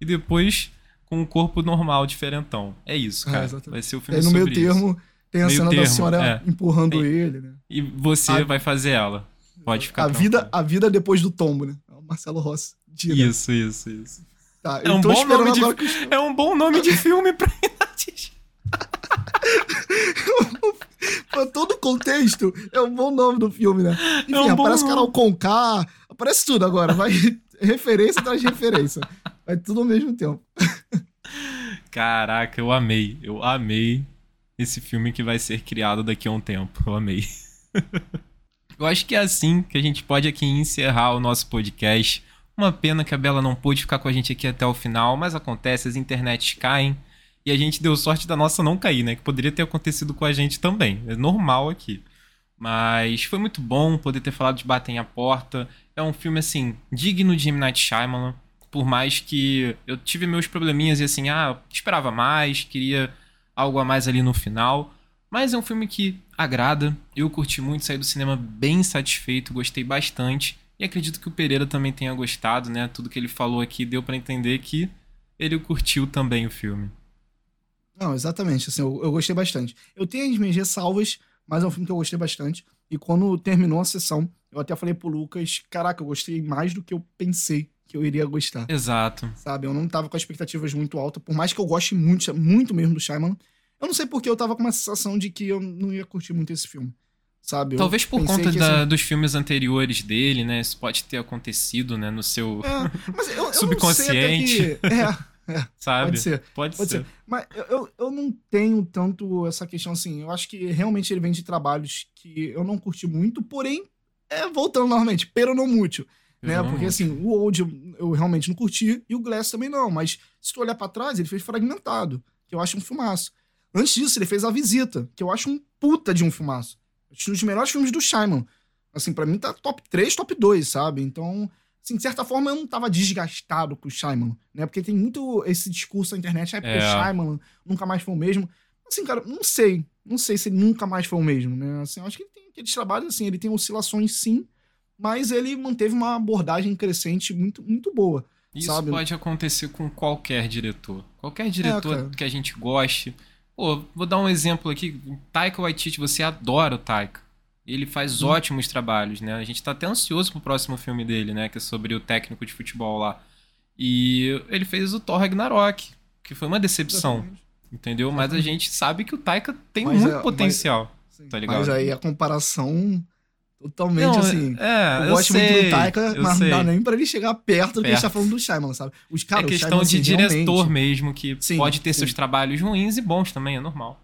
e depois com um corpo normal, diferentão. É isso, É, cara. exatamente. vai ser o filme Aí no meio sobre isso. termo tem a Meio cena termo, da senhora é. empurrando É. ele, né? E você A- vai fazer ela. Pode ficar A vida, tranquilo. a vida depois do tombo, né? É Marcelo Rossi. Direto. Isso, isso, isso. Tá, É um bom nome de- que É um bom nome de filme pra Pra todo o contexto, é um bom nome do filme, né? Enfim, um bom aparece. Carol Conká, aparece tudo agora, vai *laughs* referência atrás de referência. Vai tudo ao mesmo tempo. Caraca, eu amei. Eu amei esse filme que vai ser criado daqui a um tempo. Eu amei. *laughs* eu acho que é assim que a gente pode aqui encerrar o nosso podcast. Uma pena que a Bela não pôde ficar com a gente aqui até o final, mas acontece, as internets caem. A gente deu sorte da nossa não cair, né? Que poderia ter acontecido com a gente também. É normal aqui. Mas foi muito bom poder ter falado de Batem a Porta. É um filme, assim, digno de M. Night Shyamalan. Por mais que eu tive meus probleminhas e assim, ah, esperava mais, queria algo a mais ali no final. Mas é um filme que agrada. Eu curti muito, saí do cinema bem satisfeito, gostei bastante. E acredito que o Pereira também tenha gostado, né? Tudo que ele falou aqui deu para entender que ele curtiu também o filme. Não, exatamente. Assim, eu, eu, gostei bastante. Eu tenho as minhas ressalvas, mas é um filme que eu gostei bastante. E quando terminou a sessão, eu até falei pro Lucas: caraca, eu gostei mais do que eu pensei que eu iria gostar. Exato. Sabe? Eu não tava com expectativas muito altas, por mais que eu goste muito, muito mesmo do Shyamalan. Eu não sei porque eu tava com uma sensação de que eu não ia curtir muito esse filme. Sabe? Talvez por conta da, assim... dos filmes anteriores dele, né? Isso pode ter acontecido, né? No seu é, mas eu, eu subconsciente. Que... *laughs* É, é. *laughs* Sabe? Pode ser. Pode, pode ser. ser. Mas eu, eu não tenho tanto essa questão assim. Eu acho que realmente ele vem de trabalhos que eu não curti muito, porém, é, voltando novamente, pero não muito. Né? Porque assim, o Old eu realmente não curti e o Glass também não. Mas se tu olhar pra trás, ele fez fragmentado, que eu acho um filmaço. Antes disso, ele fez A Visita, que eu acho um puta de um filmaço. Um dos melhores filmes do Shyamalan. Assim, para mim tá top 3, top 2, sabe? Então, assim, de certa forma eu não tava desgastado com o Shyamalan, né? Porque tem muito esse discurso na internet, é porque é. o Shyamalan nunca mais foi o mesmo. Assim, cara, não sei. Não sei se ele nunca mais foi o mesmo, né? Assim, eu acho que ele tem aqueles trabalhos, assim, ele tem oscilações sim, mas ele manteve uma abordagem crescente muito, muito boa. Isso sabe? pode acontecer com qualquer diretor. Qualquer diretor é, que a gente goste. Pô, vou dar um exemplo aqui. Taika Waititi, você adora o Taika. Ele faz hum. ótimos trabalhos, né? A gente tá até ansioso pro próximo filme dele, né? Que é sobre o técnico de futebol lá. E ele fez o Thor Ragnarok, que foi uma decepção. Exatamente. Entendeu? Mas a gente sabe que o Taika tem mas muito é, potencial. Mas, tá ligado? Mas aí a comparação Totalmente não, assim. É, eu gosto sei, muito do Taika, mas não dá nem pra ele chegar perto do que a gente tá falando do Shyamalan, sabe? Os, cara, é questão Shyamalan, de assim, diretor realmente... mesmo, que sim, pode ter sim. seus trabalhos ruins e bons também, é normal.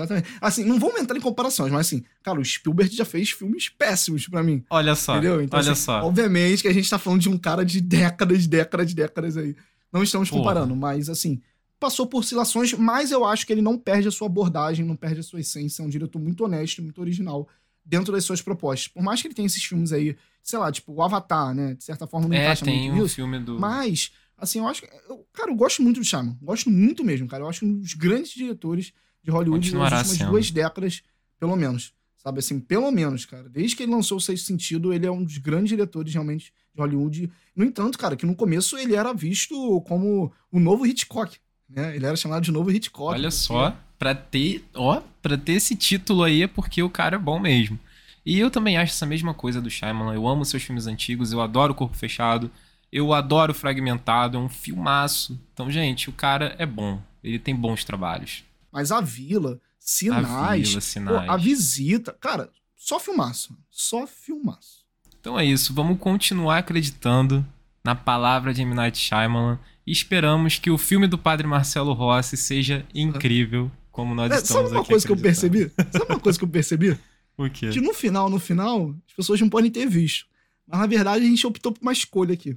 Exatamente. Assim, não vamos entrar em comparações, mas assim, cara, o Spielberg já fez filmes péssimos para mim. Olha só. Entendeu? Então, olha assim, só. Obviamente que a gente tá falando de um cara de décadas, décadas, décadas aí. Não estamos Porra. comparando, mas assim, passou por oscilações, mas eu acho que ele não perde a sua abordagem, não perde a sua essência. É um diretor muito honesto, muito original dentro das suas propostas. Por mais que ele tenha esses filmes aí, sei lá, tipo, o Avatar, né? De certa forma não é, encaixa tem muito um filme do... Mas, assim, eu acho que... Eu, cara, eu gosto muito do Shyamalan. Gosto muito mesmo, cara. Eu acho um dos grandes diretores de Hollywood nas últimas sendo. duas décadas, pelo menos. Sabe, assim, pelo menos, cara. Desde que ele lançou o Sexto Sentido, ele é um dos grandes diretores, realmente, de Hollywood. No entanto, cara, que no começo ele era visto como o novo Hitchcock, né? Ele era chamado de novo Hitchcock. Olha porque... só, pra ter, ó, pra ter esse título aí é porque o cara é bom mesmo. E eu também acho essa mesma coisa do Shyamalan. Eu amo seus filmes antigos, eu adoro Corpo Fechado, eu adoro Fragmentado, é um filmaço. Então, gente, o cara é bom. Ele tem bons trabalhos. Mas a Vila, Sinais, a, Vila, sinais. Pô, a Visita, cara, só filmaço. Só filmaço. Então é isso, vamos continuar acreditando na palavra de M. Night Shyamalan e esperamos que o filme do Padre Marcelo Rossi seja incrível, como nós é, estamos Sabe uma coisa que eu percebi? Sabe uma coisa que eu percebi? *laughs* O quê? Que no final, no final, as pessoas não podem ter visto. Mas na verdade a gente optou por uma escolha aqui.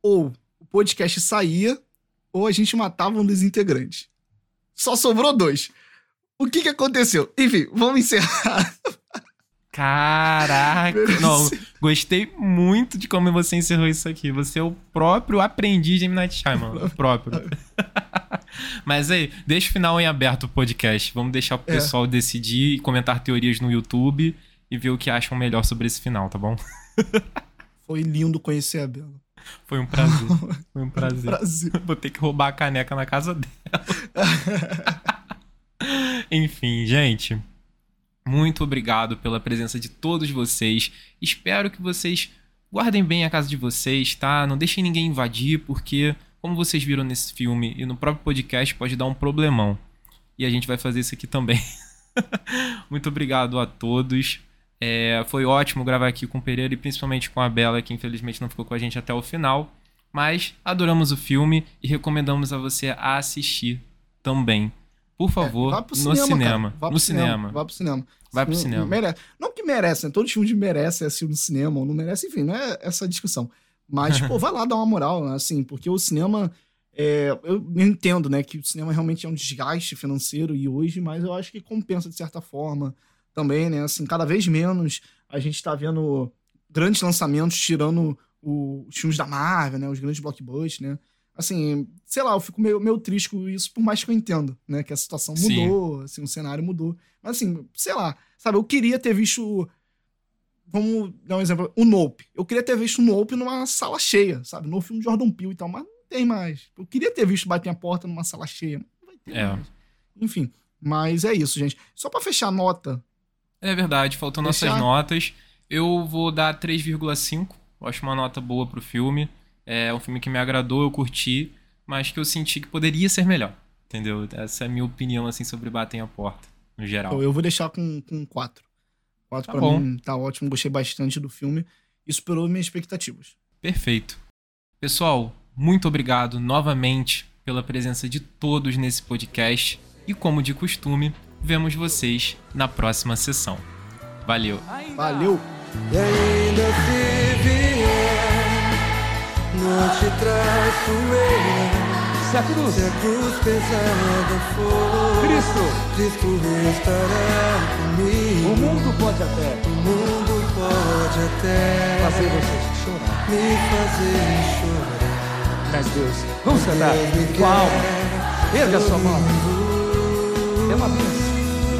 Ou o podcast saía, ou a gente matava um dos integrantes. Só sobrou dois. O que que aconteceu? Enfim, vamos encerrar. *laughs* Caraca! Não, gostei muito de como você encerrou isso aqui. Você é o próprio aprendiz de M. Night Shyamalan. *laughs* O próprio. *laughs* Mas aí, deixa o final em aberto o podcast. Vamos deixar o é. pessoal é. decidir e comentar teorias no YouTube e ver o que acham melhor sobre esse final, tá bom? Foi lindo conhecer a Bela. Foi um prazer. *laughs* Foi um prazer. prazer. Vou ter que roubar a caneca na casa dela. *laughs* Enfim, gente. Muito obrigado pela presença de todos vocês. Espero que vocês guardem bem a casa de vocês, tá? Não deixem ninguém invadir, porque como vocês viram nesse filme e no próprio podcast, pode dar um problemão. E a gente vai fazer isso aqui também. *laughs* Muito obrigado a todos. É, foi ótimo gravar aqui com o Pereira e principalmente com a Bela, que infelizmente não ficou com a gente até o final. Mas adoramos o filme e recomendamos a você a assistir também. Por favor, Vá pro no cinema, cinema. cara. Vá pro No cinema. Vá pro cinema. Vai pro cinema. Merece. Não que merece, né? Todo filme merece assistir no cinema ou não merece, enfim, não é essa discussão. Mas, *laughs* pô, vai lá dar uma moral, assim, porque o cinema. é, eu entendo, né, que o cinema realmente é um desgaste financeiro e hoje, mas eu acho que compensa de certa forma também, né? Assim, cada vez menos a gente tá vendo grandes lançamentos tirando o- os filmes da Marvel, né? Os grandes blockbusters, né? Assim, sei lá, eu fico meio, meio triste com isso, por mais que eu entendo, né? Que a situação Sim. mudou, assim, o cenário mudou. Mas assim, sei lá, sabe, eu queria ter visto. Vamos dar um exemplo, o Nope. Eu queria ter visto o Nope numa sala cheia, sabe? No filme de Jordan Peele e tal, mas não tem mais. Eu queria ter visto Bater a Porta numa sala cheia. mas Não vai ter É. mais. Enfim, mas é isso, gente. Só pra fechar a nota, É verdade, faltam nossas Deixar? notas. Eu vou dar 3,5. Eu acho uma nota boa pro filme. É um filme que me agradou, eu curti, mas que eu senti que poderia ser melhor. Entendeu? Essa é a minha opinião assim sobre Batem a Porta, no geral. Eu vou deixar com, com quatro. Quatro Tá pra bom. mim tá ótimo, gostei bastante do filme. E superou minhas expectativas. Perfeito. Pessoal, muito obrigado novamente pela presença de todos nesse podcast. E como de costume, vemos vocês na próxima sessão. Valeu! Valeu! E ainda se vier traiçoeira, Se a cruz, se a cruz pesada for, Cristo, Cristo estará comigo. o mundo pode até O mundo pode até fazer você chorar. me fazer chorar. Mas Deus, vamos cantar Deus me com a alma. quer Erga a sua mão. É uma bênção.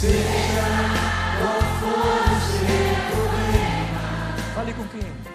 Seja qual for o seu problema. Fale com quem?